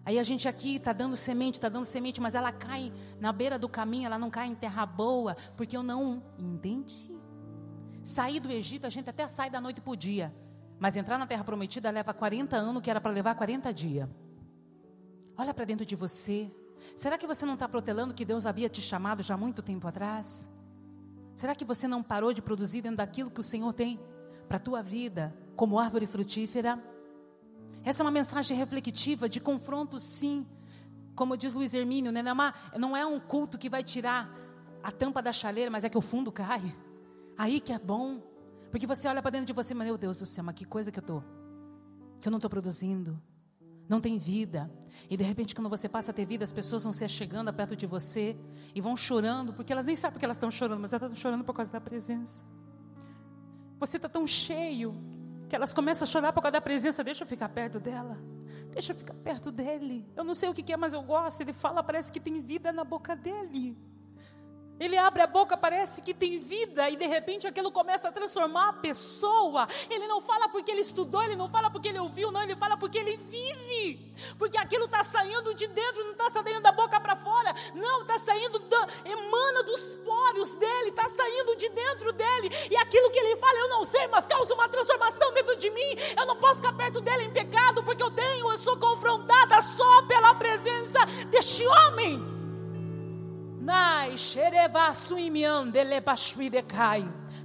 S1: Aí a gente aqui está dando semente, está dando semente, mas ela cai na beira do caminho, ela não cai em terra boa, porque eu não entendi. Sair do Egito, a gente até sai da noite para o dia. Mas entrar na terra prometida leva 40 anos, que era para levar 40 dias. Olha para dentro de você. Será que você não está protelando que Deus havia te chamado já muito tempo atrás? Será que você não parou de produzir dentro daquilo que o Senhor tem para a tua vida, como árvore frutífera? Essa é uma mensagem reflexiva, de confronto, sim. Como diz Luiz Hermínio, né? não é um culto que vai tirar a tampa da chaleira, mas é que o fundo cai. Aí que é bom. Porque você olha para dentro de você, meu Deus do céu, mas que coisa que eu tô. Que eu não estou produzindo. Não tem vida. E de repente, quando você passa a ter vida, as pessoas vão se chegando perto de você e vão chorando, porque elas nem sabem porque elas estão chorando, mas elas estão chorando por causa da presença. Você está tão cheio que elas começam a chorar por causa da presença. Deixa eu ficar perto dela. Deixa eu ficar perto dele. Eu não sei o que é, mas eu gosto. Ele fala, parece que tem vida na boca dele. Ele abre a boca, parece que tem vida, e de repente aquilo começa a transformar a pessoa. Ele não fala porque ele estudou, ele não fala porque ele ouviu, não, ele fala porque ele vive. Porque aquilo está saindo de dentro, não está saindo da boca para fora, não, está saindo, da, emana dos poros dele, está saindo de dentro dele. E aquilo que ele fala, eu não sei, mas causa uma transformação dentro de mim. Eu não posso ficar perto dele em pecado, porque eu tenho, eu sou confrontada só pela presença deste homem.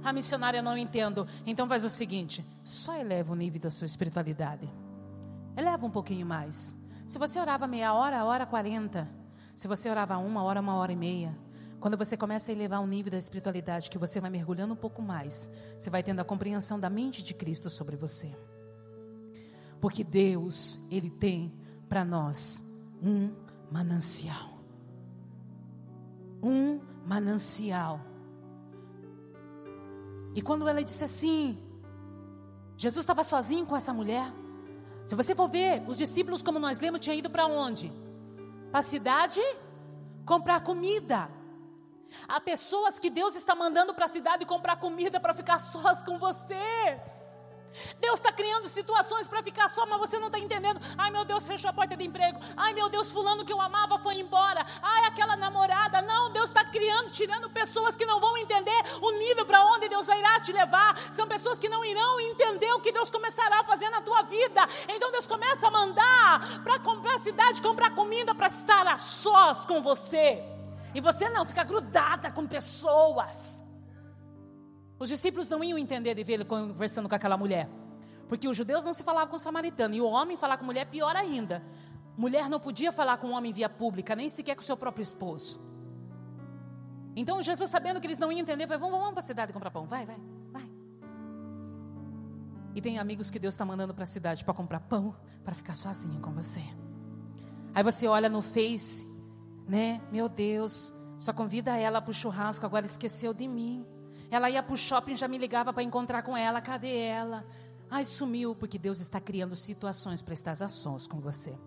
S1: A missionária não entendo. Então faz o seguinte: só eleva o nível da sua espiritualidade. Eleva um pouquinho mais. Se você orava meia hora, hora quarenta. Se você orava uma hora, uma hora e meia. Quando você começa a elevar o nível da espiritualidade, que você vai mergulhando um pouco mais, você vai tendo a compreensão da mente de Cristo sobre você. Porque Deus, Ele tem para nós um manancial um manancial. E quando ela disse assim, Jesus estava sozinho com essa mulher. Se você for ver, os discípulos, como nós lemos, tinham ido para onde? Para a cidade comprar comida. Há pessoas que Deus está mandando para a cidade comprar comida para ficar *laughs* sós com você. Deus está criando situações para ficar só, mas você não está entendendo. Ai meu Deus, fechou a porta de emprego. Ai meu Deus, fulano que eu amava foi embora. Ai, aquela namorada. Não, Deus está criando, tirando pessoas que não vão entender o nível para onde Deus irá te levar. São pessoas que não irão entender o que Deus começará a fazer na tua vida. Então Deus começa a mandar para comprar a cidade, comprar comida para estar a sós com você. E você não fica grudada com pessoas. Os discípulos não iam entender de ver ele conversando com aquela mulher. Porque os judeus não se falavam com samaritano. E o homem falar com mulher, pior ainda. Mulher não podia falar com homem via pública, nem sequer com seu próprio esposo. Então Jesus, sabendo que eles não iam entender, falou: vamos, vamos para a cidade comprar pão. Vai, vai, vai. E tem amigos que Deus está mandando para a cidade para comprar pão, para ficar sozinho com você. Aí você olha no Face, né? Meu Deus, só convida ela para o churrasco, agora esqueceu de mim. Ela ia para o shopping, já me ligava para encontrar com ela. Cadê ela? Ai, sumiu, porque Deus está criando situações para estar a com você.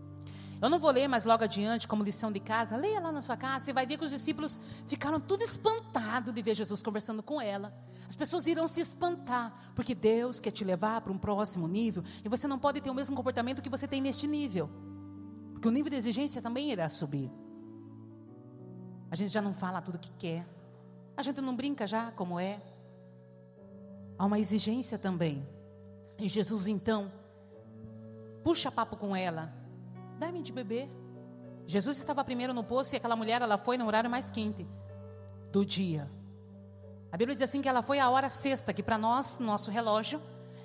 S1: Eu não vou ler, mas logo adiante, como lição de casa, leia lá na sua casa, você vai ver que os discípulos ficaram tudo espantados de ver Jesus conversando com ela. As pessoas irão se espantar, porque Deus quer te levar para um próximo nível, e você não pode ter o mesmo comportamento que você tem neste nível. Porque o nível de exigência também irá subir. A gente já não fala tudo o que quer. A gente não brinca já como é. Há uma exigência também. E Jesus então puxa papo com ela. Dá-me de beber. Jesus estava primeiro no poço e aquela mulher ela foi no horário mais quente do dia. A Bíblia diz assim que ela foi a hora sexta, que para nós, nosso relógio,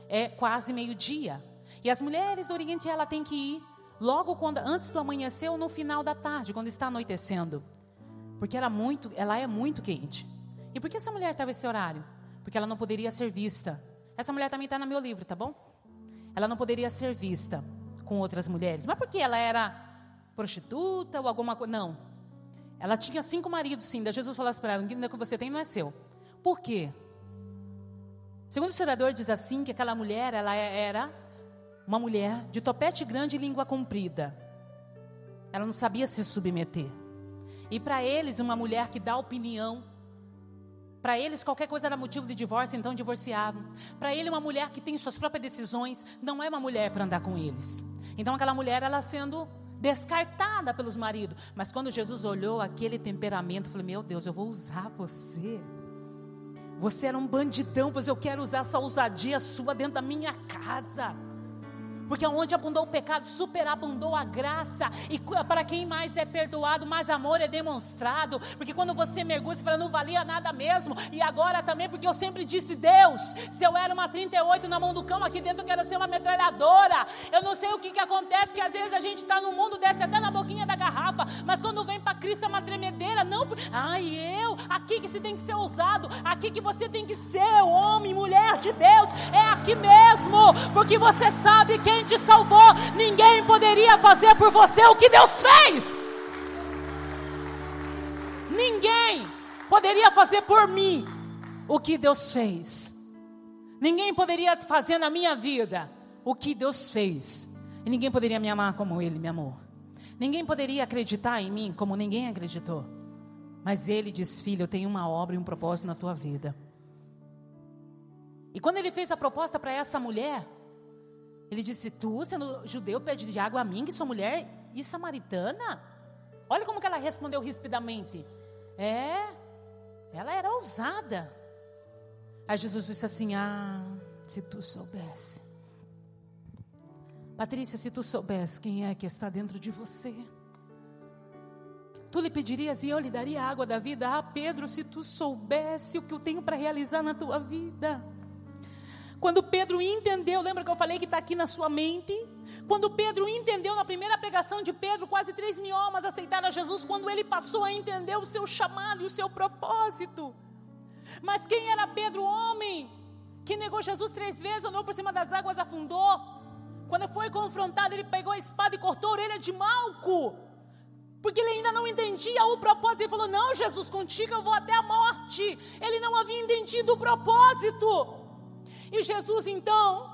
S1: é quase meio-dia. E as mulheres do Oriente ela tem que ir logo quando antes do amanhecer ou no final da tarde, quando está anoitecendo. Porque era muito, ela é muito quente. E por que essa mulher estava esse horário? Porque ela não poderia ser vista. Essa mulher também está no meu livro, tá bom? Ela não poderia ser vista com outras mulheres. Mas por que ela era prostituta ou alguma coisa? Não. Ela tinha cinco maridos, sim. Da Jesus falasse para ela: o que você tem não é seu. Por quê? Segundo o historiador, diz assim: que aquela mulher ela era uma mulher de topete grande e língua comprida. Ela não sabia se submeter. E para eles, uma mulher que dá opinião para eles, qualquer coisa era motivo de divórcio, então divorciavam. Para ele, uma mulher que tem suas próprias decisões não é uma mulher para andar com eles. Então, aquela mulher, ela sendo descartada pelos maridos. Mas quando Jesus olhou aquele temperamento, falou: Meu Deus, eu vou usar você. Você era um bandidão, pois eu quero usar essa ousadia sua dentro da minha casa. Porque onde abundou o pecado, superabundou a graça. E para quem mais é perdoado, mais amor é demonstrado. Porque quando você mergulha, você fala, não valia nada mesmo. E agora também, porque eu sempre disse, Deus, se eu era uma 38 na mão do cão, aqui dentro eu quero ser uma metralhadora. Eu não sei o que, que acontece, que às vezes a gente está no mundo, desce até na boquinha da garrafa. Mas quando vem para Cristo é uma tremedeira. Não, ai eu, aqui que você tem que ser ousado. Aqui que você tem que ser homem, mulher de Deus. É aqui mesmo. Porque você sabe quem quem te salvou, ninguém poderia fazer por você o que Deus fez. Ninguém poderia fazer por mim o que Deus fez. Ninguém poderia fazer na minha vida o que Deus fez. E ninguém poderia me amar como Ele me amou. Ninguém poderia acreditar em mim como ninguém acreditou. Mas Ele diz: Filho, eu tenho uma obra e um propósito na tua vida. E quando Ele fez a proposta para essa mulher, ele disse: Tu, sendo judeu, pede de água a mim, que sou mulher e samaritana? Olha como que ela respondeu rispidamente. É, ela era ousada. Aí Jesus disse assim: Ah, se tu soubesse. Patrícia, se tu soubesse quem é que está dentro de você, tu lhe pedirias e eu lhe daria a água da vida. Ah, Pedro, se tu soubesse o que eu tenho para realizar na tua vida. Quando Pedro entendeu, lembra que eu falei que está aqui na sua mente? Quando Pedro entendeu na primeira pregação de Pedro, quase 3 mil almas aceitaram a Jesus, quando ele passou a entender o seu chamado e o seu propósito. Mas quem era Pedro, homem, que negou Jesus três vezes, andou por cima das águas, afundou? Quando foi confrontado, ele pegou a espada e cortou a orelha de Malco. Porque ele ainda não entendia o propósito. Ele falou: Não, Jesus, contigo eu vou até a morte. Ele não havia entendido o propósito. E Jesus, então,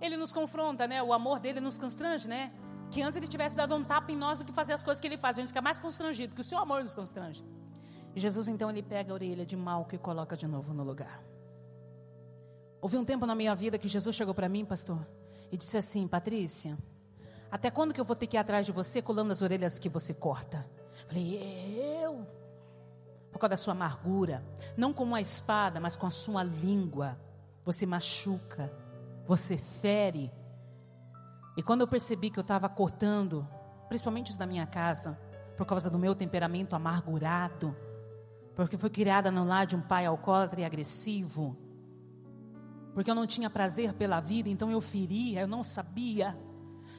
S1: ele nos confronta, né? O amor dele nos constrange, né? Que antes ele tivesse dado um tapa em nós do que fazer as coisas que ele faz. A gente fica mais constrangido, porque o seu amor nos constrange. E Jesus, então, ele pega a orelha de Malco e coloca de novo no lugar. Houve um tempo na minha vida que Jesus chegou para mim, pastor, e disse assim: Patrícia, até quando que eu vou ter que ir atrás de você colando as orelhas que você corta? Falei, eu? Por causa da sua amargura, não com uma espada, mas com a sua língua você machuca, você fere. E quando eu percebi que eu estava cortando, principalmente os da minha casa, por causa do meu temperamento amargurado, porque fui criada no lar de um pai alcoólatra e agressivo, porque eu não tinha prazer pela vida, então eu feria, eu não sabia.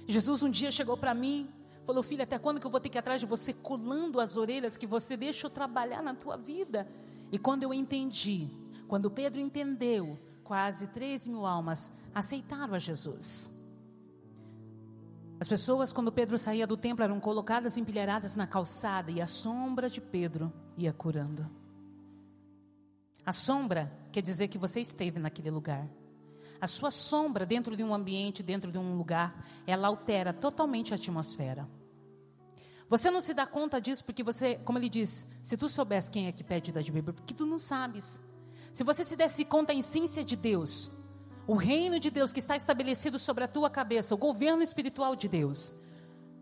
S1: Jesus um dia chegou para mim, falou: Filha, até quando que eu vou ter que ir atrás de você colando as orelhas que você deixa eu trabalhar na tua vida? E quando eu entendi, quando Pedro entendeu, quase 3 mil almas aceitaram a Jesus. As pessoas, quando Pedro saía do templo, eram colocadas empilhadas na calçada e a sombra de Pedro ia curando. A sombra quer dizer que você esteve naquele lugar. A sua sombra dentro de um ambiente, dentro de um lugar, ela altera totalmente a atmosfera. Você não se dá conta disso porque você, como ele diz, se tu soubesse quem é que pede da beber, porque tu não sabes. Se você se desse conta a essência de Deus, o reino de Deus que está estabelecido sobre a tua cabeça, o governo espiritual de Deus,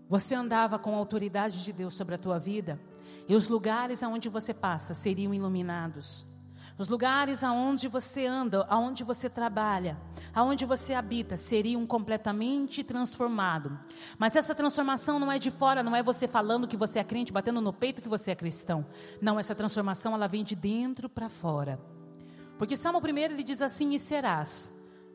S1: você andava com a autoridade de Deus sobre a tua vida, e os lugares aonde você passa seriam iluminados. Os lugares aonde você anda, aonde você trabalha, aonde você habita, seriam completamente transformados. Mas essa transformação não é de fora, não é você falando que você é crente, batendo no peito que você é cristão. Não, essa transformação ela vem de dentro para fora. Porque Salmo 1 ele diz assim: E serás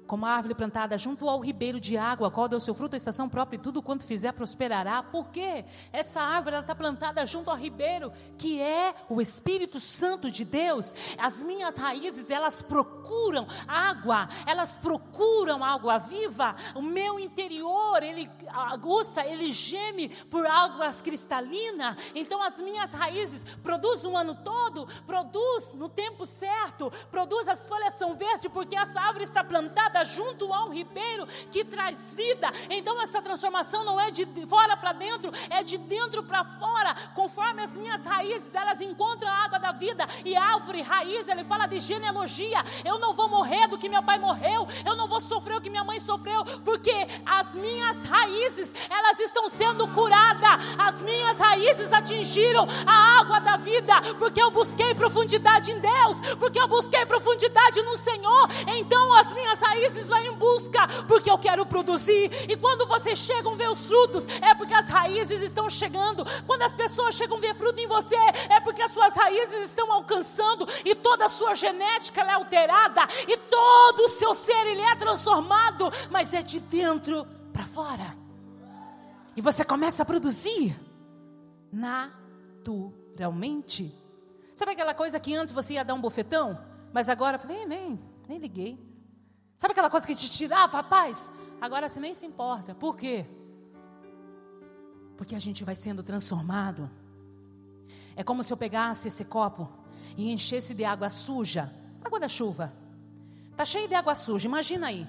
S1: como a árvore plantada junto ao ribeiro de água, qual deu seu fruto à estação própria, e tudo quanto fizer prosperará. Por quê? Essa árvore está plantada junto ao ribeiro, que é o Espírito Santo de Deus. As minhas raízes, elas procuram água, elas procuram água viva. O meu interior, ele aguça, ele geme por águas cristalinas. Então as minhas raízes produzem o ano todo, produz no tempo certo, produz as folhas são verdes, porque essa árvore está plantada junto ao ribeiro que traz vida. Então essa transformação não é de fora para dentro, é de dentro para fora. Conforme as minhas raízes, elas encontram a água da vida. E árvore, raiz, ele fala de genealogia. Eu eu não vou morrer do que meu pai morreu, eu não vou sofrer o que minha mãe sofreu, porque as minhas raízes, elas estão sendo curadas, as minhas raízes atingiram a água da vida, porque eu busquei profundidade em Deus, porque eu busquei profundidade no Senhor, então as minhas raízes vão em busca, porque eu quero produzir, e quando vocês chegam ver os frutos, é porque as raízes estão chegando, quando as pessoas chegam ver fruto em você, é porque as suas raízes estão alcançando, e toda a sua genética é alterada, e todo o seu ser ele é transformado, mas é de dentro para fora. E você começa a produzir naturalmente. Sabe aquela coisa que antes você ia dar um bofetão, mas agora falei, nem, nem liguei. Sabe aquela coisa que te tirava a paz? Agora você nem se importa. Por quê? Porque a gente vai sendo transformado. É como se eu pegasse esse copo e enchesse de água suja, água da chuva. Tá cheio de água suja, imagina aí.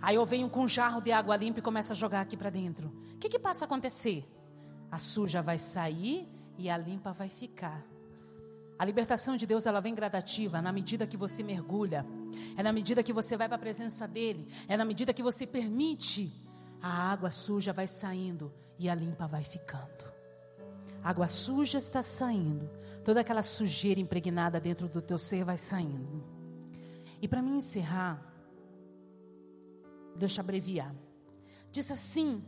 S1: Aí eu venho com um jarro de água limpa e começo a jogar aqui para dentro. O que que passa a acontecer? A suja vai sair e a limpa vai ficar. A libertação de Deus ela vem gradativa na medida que você mergulha, é na medida que você vai para a presença dele, é na medida que você permite a água suja vai saindo e a limpa vai ficando. A água suja está saindo, toda aquela sujeira impregnada dentro do teu ser vai saindo. E para mim encerrar, deixa eu abreviar. Diz assim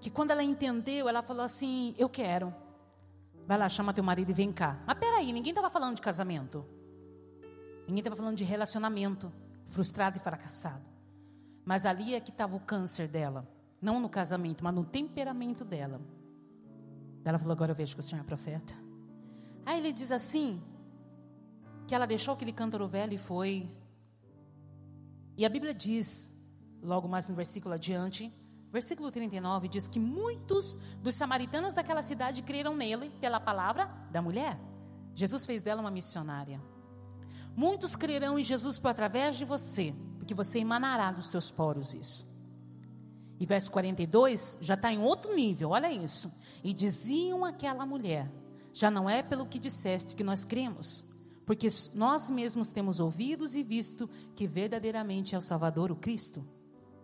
S1: que quando ela entendeu, ela falou assim: Eu quero. Vai lá, chama teu marido e vem cá. Mas peraí, ninguém estava falando de casamento. Ninguém estava falando de relacionamento frustrado e fracassado. Mas ali é que estava o câncer dela. Não no casamento, mas no temperamento dela. Ela falou: Agora eu vejo que o senhor é profeta. Aí ele diz assim: que ela deixou aquele cântaro velho e foi. E a Bíblia diz, logo mais no versículo adiante, Versículo 39 diz que muitos dos samaritanos daquela cidade creram nele pela palavra da mulher. Jesus fez dela uma missionária. Muitos crerão em Jesus por através de você, porque você emanará dos teus poros isso. E verso 42 já está em outro nível, olha isso. E diziam aquela mulher: Já não é pelo que disseste que nós cremos, porque nós mesmos temos ouvidos e visto que verdadeiramente é o Salvador, o Cristo,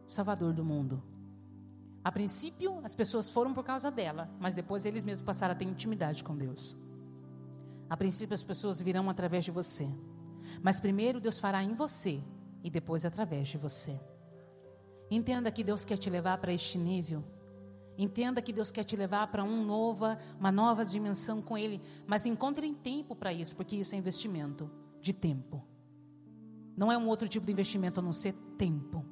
S1: Salvador do mundo. A princípio, as pessoas foram por causa dela, mas depois eles mesmos passaram a ter intimidade com Deus. A princípio, as pessoas virão através de você, mas primeiro Deus fará em você e depois através de você. Entenda que Deus quer te levar para este nível. Entenda que Deus quer te levar para um nova, uma nova dimensão com Ele, mas encontre tempo para isso, porque isso é investimento de tempo. Não é um outro tipo de investimento a não ser tempo.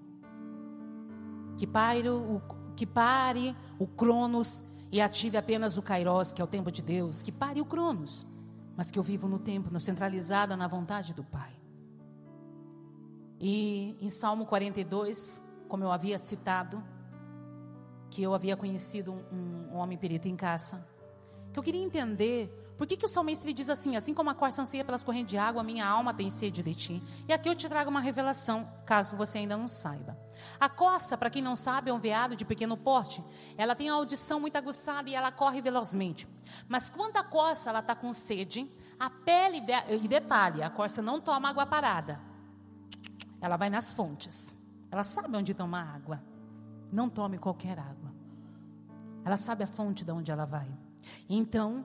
S1: Que pare o, que pare o Cronos e ative apenas o Kairos, que é o tempo de Deus, que pare o Cronos, mas que eu vivo no tempo, no centralizada na vontade do Pai. E em Salmo 42, como eu havia citado, que eu havia conhecido um, um homem perito em caça, que eu queria entender por que, que o salmista ele diz assim: Assim como a corça anseia pelas correntes de água, minha alma tem sede de ti. E aqui eu te trago uma revelação, caso você ainda não saiba. A coça, para quem não sabe, é um veado de pequeno porte. Ela tem a audição muito aguçada e ela corre velozmente. Mas quando a ela está com sede, a pele de, e detalhe, a coça não toma água parada. Ela vai nas fontes. Ela sabe onde tomar água. Não tome qualquer água. Ela sabe a fonte de onde ela vai. Então,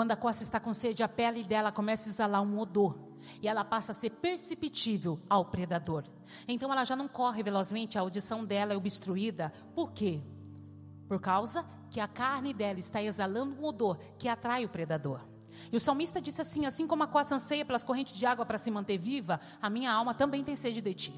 S1: quando a coça está com sede, a pele dela começa a exalar um odor e ela passa a ser perceptível ao predador. Então ela já não corre velozmente, a audição dela é obstruída. Por quê? Por causa que a carne dela está exalando um odor que atrai o predador. E o salmista disse assim: Assim como a coça anseia pelas correntes de água para se manter viva, a minha alma também tem sede de ti.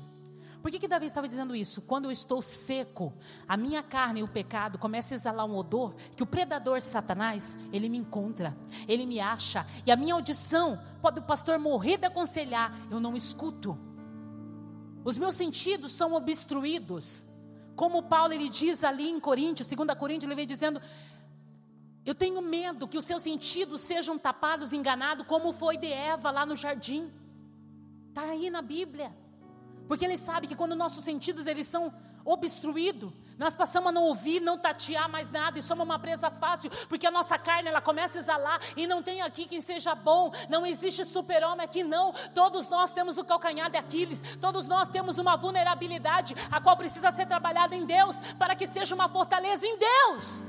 S1: Por que, que Davi estava dizendo isso? Quando eu estou seco, a minha carne e o pecado começam a exalar um odor que o predador Satanás, ele me encontra, ele me acha, e a minha audição, pode o pastor morrer de aconselhar, eu não escuto. Os meus sentidos são obstruídos. Como Paulo ele diz ali em Coríntios, 2 Coríntios, ele vem dizendo: Eu tenho medo que os seus sentidos sejam tapados, enganados, como foi de Eva lá no jardim. Está aí na Bíblia. Porque ele sabe que quando nossos sentidos eles são obstruído. Nós passamos a não ouvir, não tatear mais nada e somos uma presa fácil, porque a nossa carne ela começa a exalar e não tem aqui quem seja bom. Não existe super-homem aqui não. Todos nós temos o calcanhar de Aquiles, todos nós temos uma vulnerabilidade a qual precisa ser trabalhada em Deus para que seja uma fortaleza em Deus.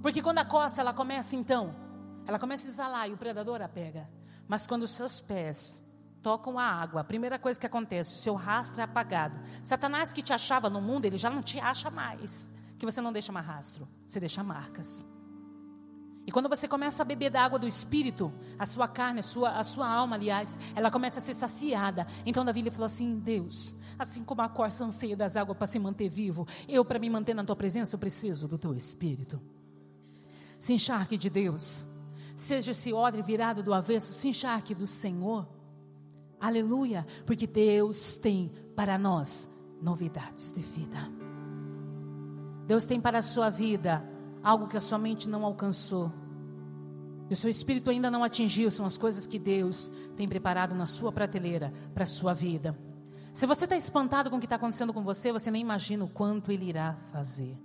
S1: Porque quando a coça ela começa então, ela começa a exalar e o predador a pega. Mas quando os seus pés tocam a água, a primeira coisa que acontece, seu rastro é apagado. Satanás que te achava no mundo, ele já não te acha mais. Que você não deixa mais rastro, você deixa marcas. E quando você começa a beber da água do Espírito, a sua carne, a sua, a sua alma, aliás, ela começa a ser saciada. Então Davi ele falou assim: Deus, assim como a corça anseia das águas para se manter vivo, eu, para me manter na tua presença, eu preciso do teu Espírito. Se encharque de Deus, seja esse odre virado do avesso, se encharque do Senhor. Aleluia, porque Deus tem para nós novidades de vida. Deus tem para a sua vida algo que a sua mente não alcançou. E o seu espírito ainda não atingiu, são as coisas que Deus tem preparado na sua prateleira para a sua vida. Se você está espantado com o que está acontecendo com você, você nem imagina o quanto Ele irá fazer.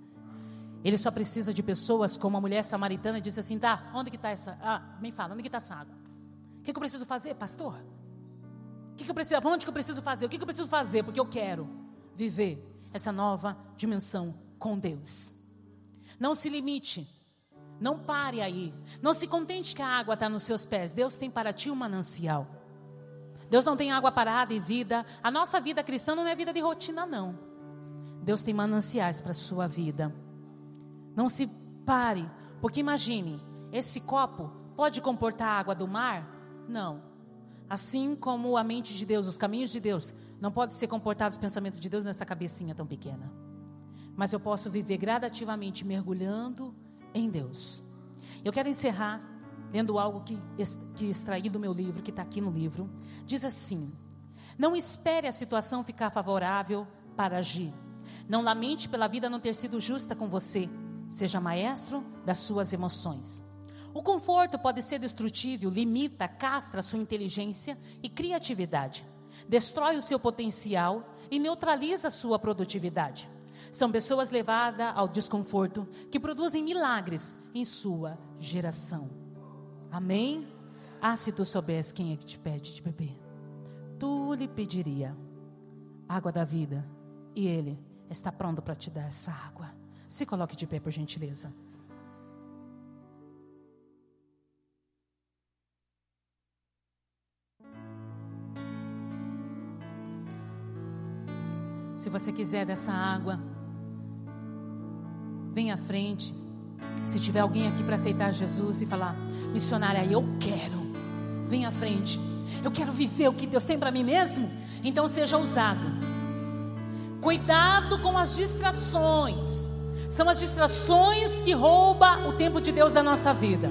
S1: Ele só precisa de pessoas como a mulher samaritana disse assim: tá, onde que está essa? Ah, me fala, onde que está essa água? O que, que eu preciso fazer, pastor? Que, que eu preciso, onde que eu preciso fazer? O que, eu preciso fazer? Porque eu quero viver essa nova dimensão com Deus. Não se limite. Não pare aí. Não se contente que a água está nos seus pés. Deus tem para ti um manancial. Deus não tem água parada e vida. A nossa vida cristã não é vida de rotina, não. Deus tem mananciais para a sua vida. Não se pare, porque imagine, esse copo pode comportar água do mar? Não. Assim como a mente de Deus, os caminhos de Deus, não pode ser comportados os pensamentos de Deus nessa cabecinha tão pequena. Mas eu posso viver gradativamente mergulhando em Deus. Eu quero encerrar lendo algo que, que extraí do meu livro, que está aqui no livro. Diz assim: Não espere a situação ficar favorável para agir. Não lamente pela vida não ter sido justa com você. Seja maestro das suas emoções. O conforto pode ser destrutível, limita, castra sua inteligência e criatividade, destrói o seu potencial e neutraliza sua produtividade. São pessoas levadas ao desconforto que produzem milagres em sua geração. Amém? Ah, se tu soubesse quem é que te pede de beber, tu lhe pediria água da vida e ele está pronto para te dar essa água. Se coloque de pé, por gentileza. Se você quiser dessa água, vem à frente. Se tiver alguém aqui para aceitar Jesus e falar, missionária, eu quero, vem à frente. Eu quero viver o que Deus tem para mim mesmo. Então seja ousado. Cuidado com as distrações. São as distrações que roubam o tempo de Deus da nossa vida.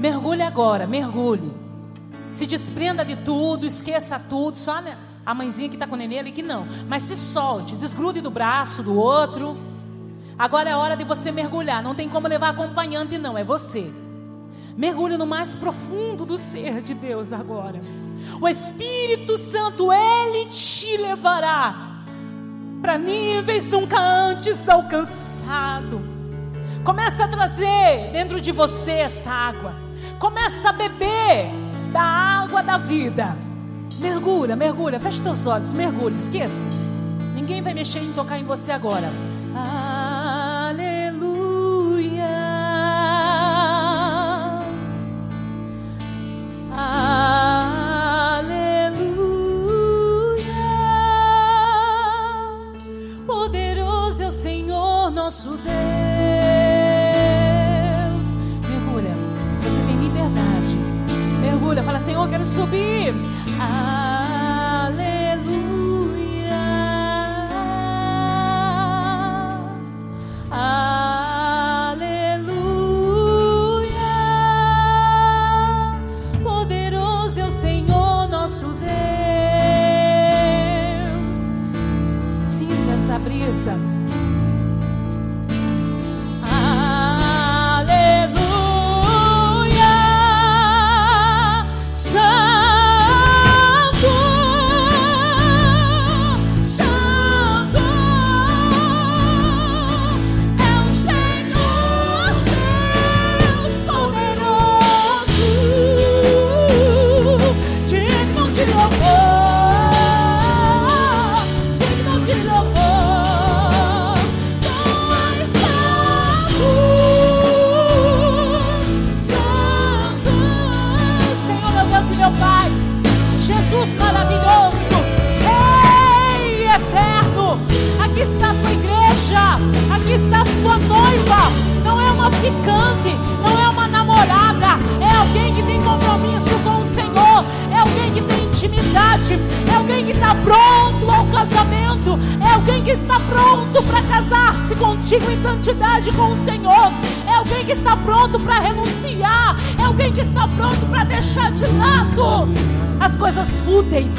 S1: Mergulhe agora, mergulhe. Se desprenda de tudo, esqueça tudo, só? A mãezinha que está com o neném ali que não. Mas se solte, desgrude do braço do outro. Agora é hora de você mergulhar. Não tem como levar acompanhante, não, é você. Mergulhe no mais profundo do ser de Deus agora. O Espírito Santo, Ele te levará para níveis nunca antes alcançado. Começa a trazer dentro de você essa água. Começa a beber da água da vida. Mergulha, mergulha, fecha teus olhos, mergulha, esqueça. Ninguém vai mexer em tocar em você agora. Aleluia. As coisas fúteis,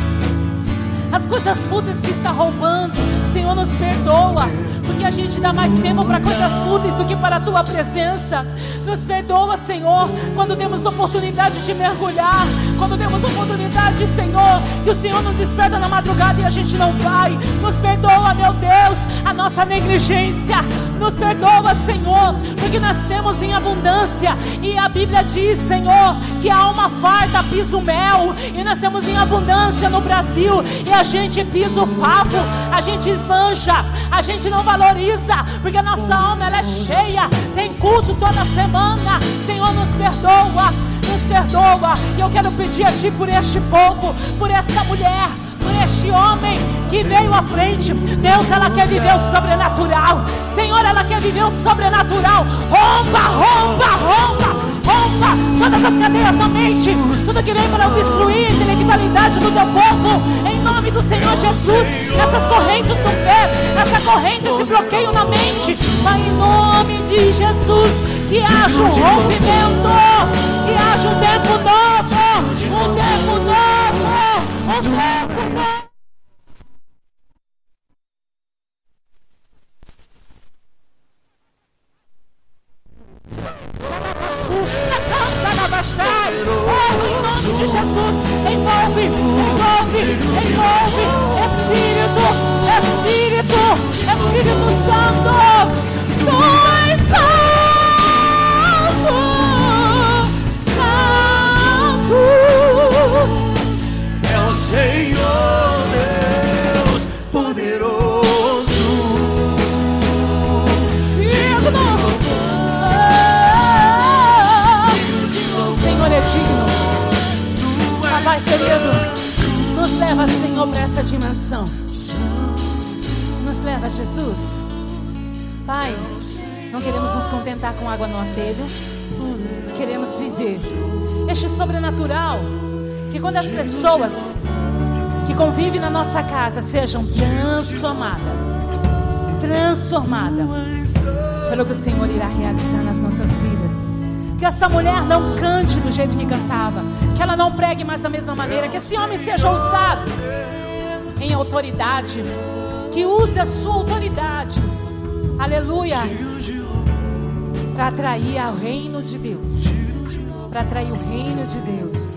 S1: as coisas fúteis que está roubando. Senhor, nos perdoa porque a gente dá mais tempo para coisas fúteis do que para a tua presença. Nos perdoa, Senhor, quando temos oportunidade de mergulhar, quando temos oportunidade, Senhor, que o Senhor nos desperta na madrugada e a gente não vai. Nos perdoa, meu Deus, a nossa negligência. Nos perdoa, Senhor, porque nós temos em abundância e a Bíblia diz, Senhor, que a alma farta pisa o mel e nós temos em abundância no Brasil e a gente pisa o papo, a gente esmancha, a gente não valoriza, porque a nossa alma ela é cheia, tem culto toda semana. Senhor, nos perdoa, nos perdoa. E eu quero pedir a Ti por este povo, por esta mulher, este homem que veio à frente. Deus, ela quer viver o sobrenatural. Senhor, ela quer viver o sobrenatural. Rompa, rompa, rompa rompa todas as cadeias da mente, tudo que vem para obstruir a intelectualidade do teu povo, em nome do Senhor Jesus, essas correntes do pé, essa corrente, esse bloqueio na mente, mas em nome de Jesus, que haja um rompimento, que haja um tempo novo, um tempo novo, um tempo novo. Da mesma maneira, que esse homem seja ousado em autoridade, que use a sua autoridade, aleluia, para atrair ao reino de Deus, para atrair o reino de Deus.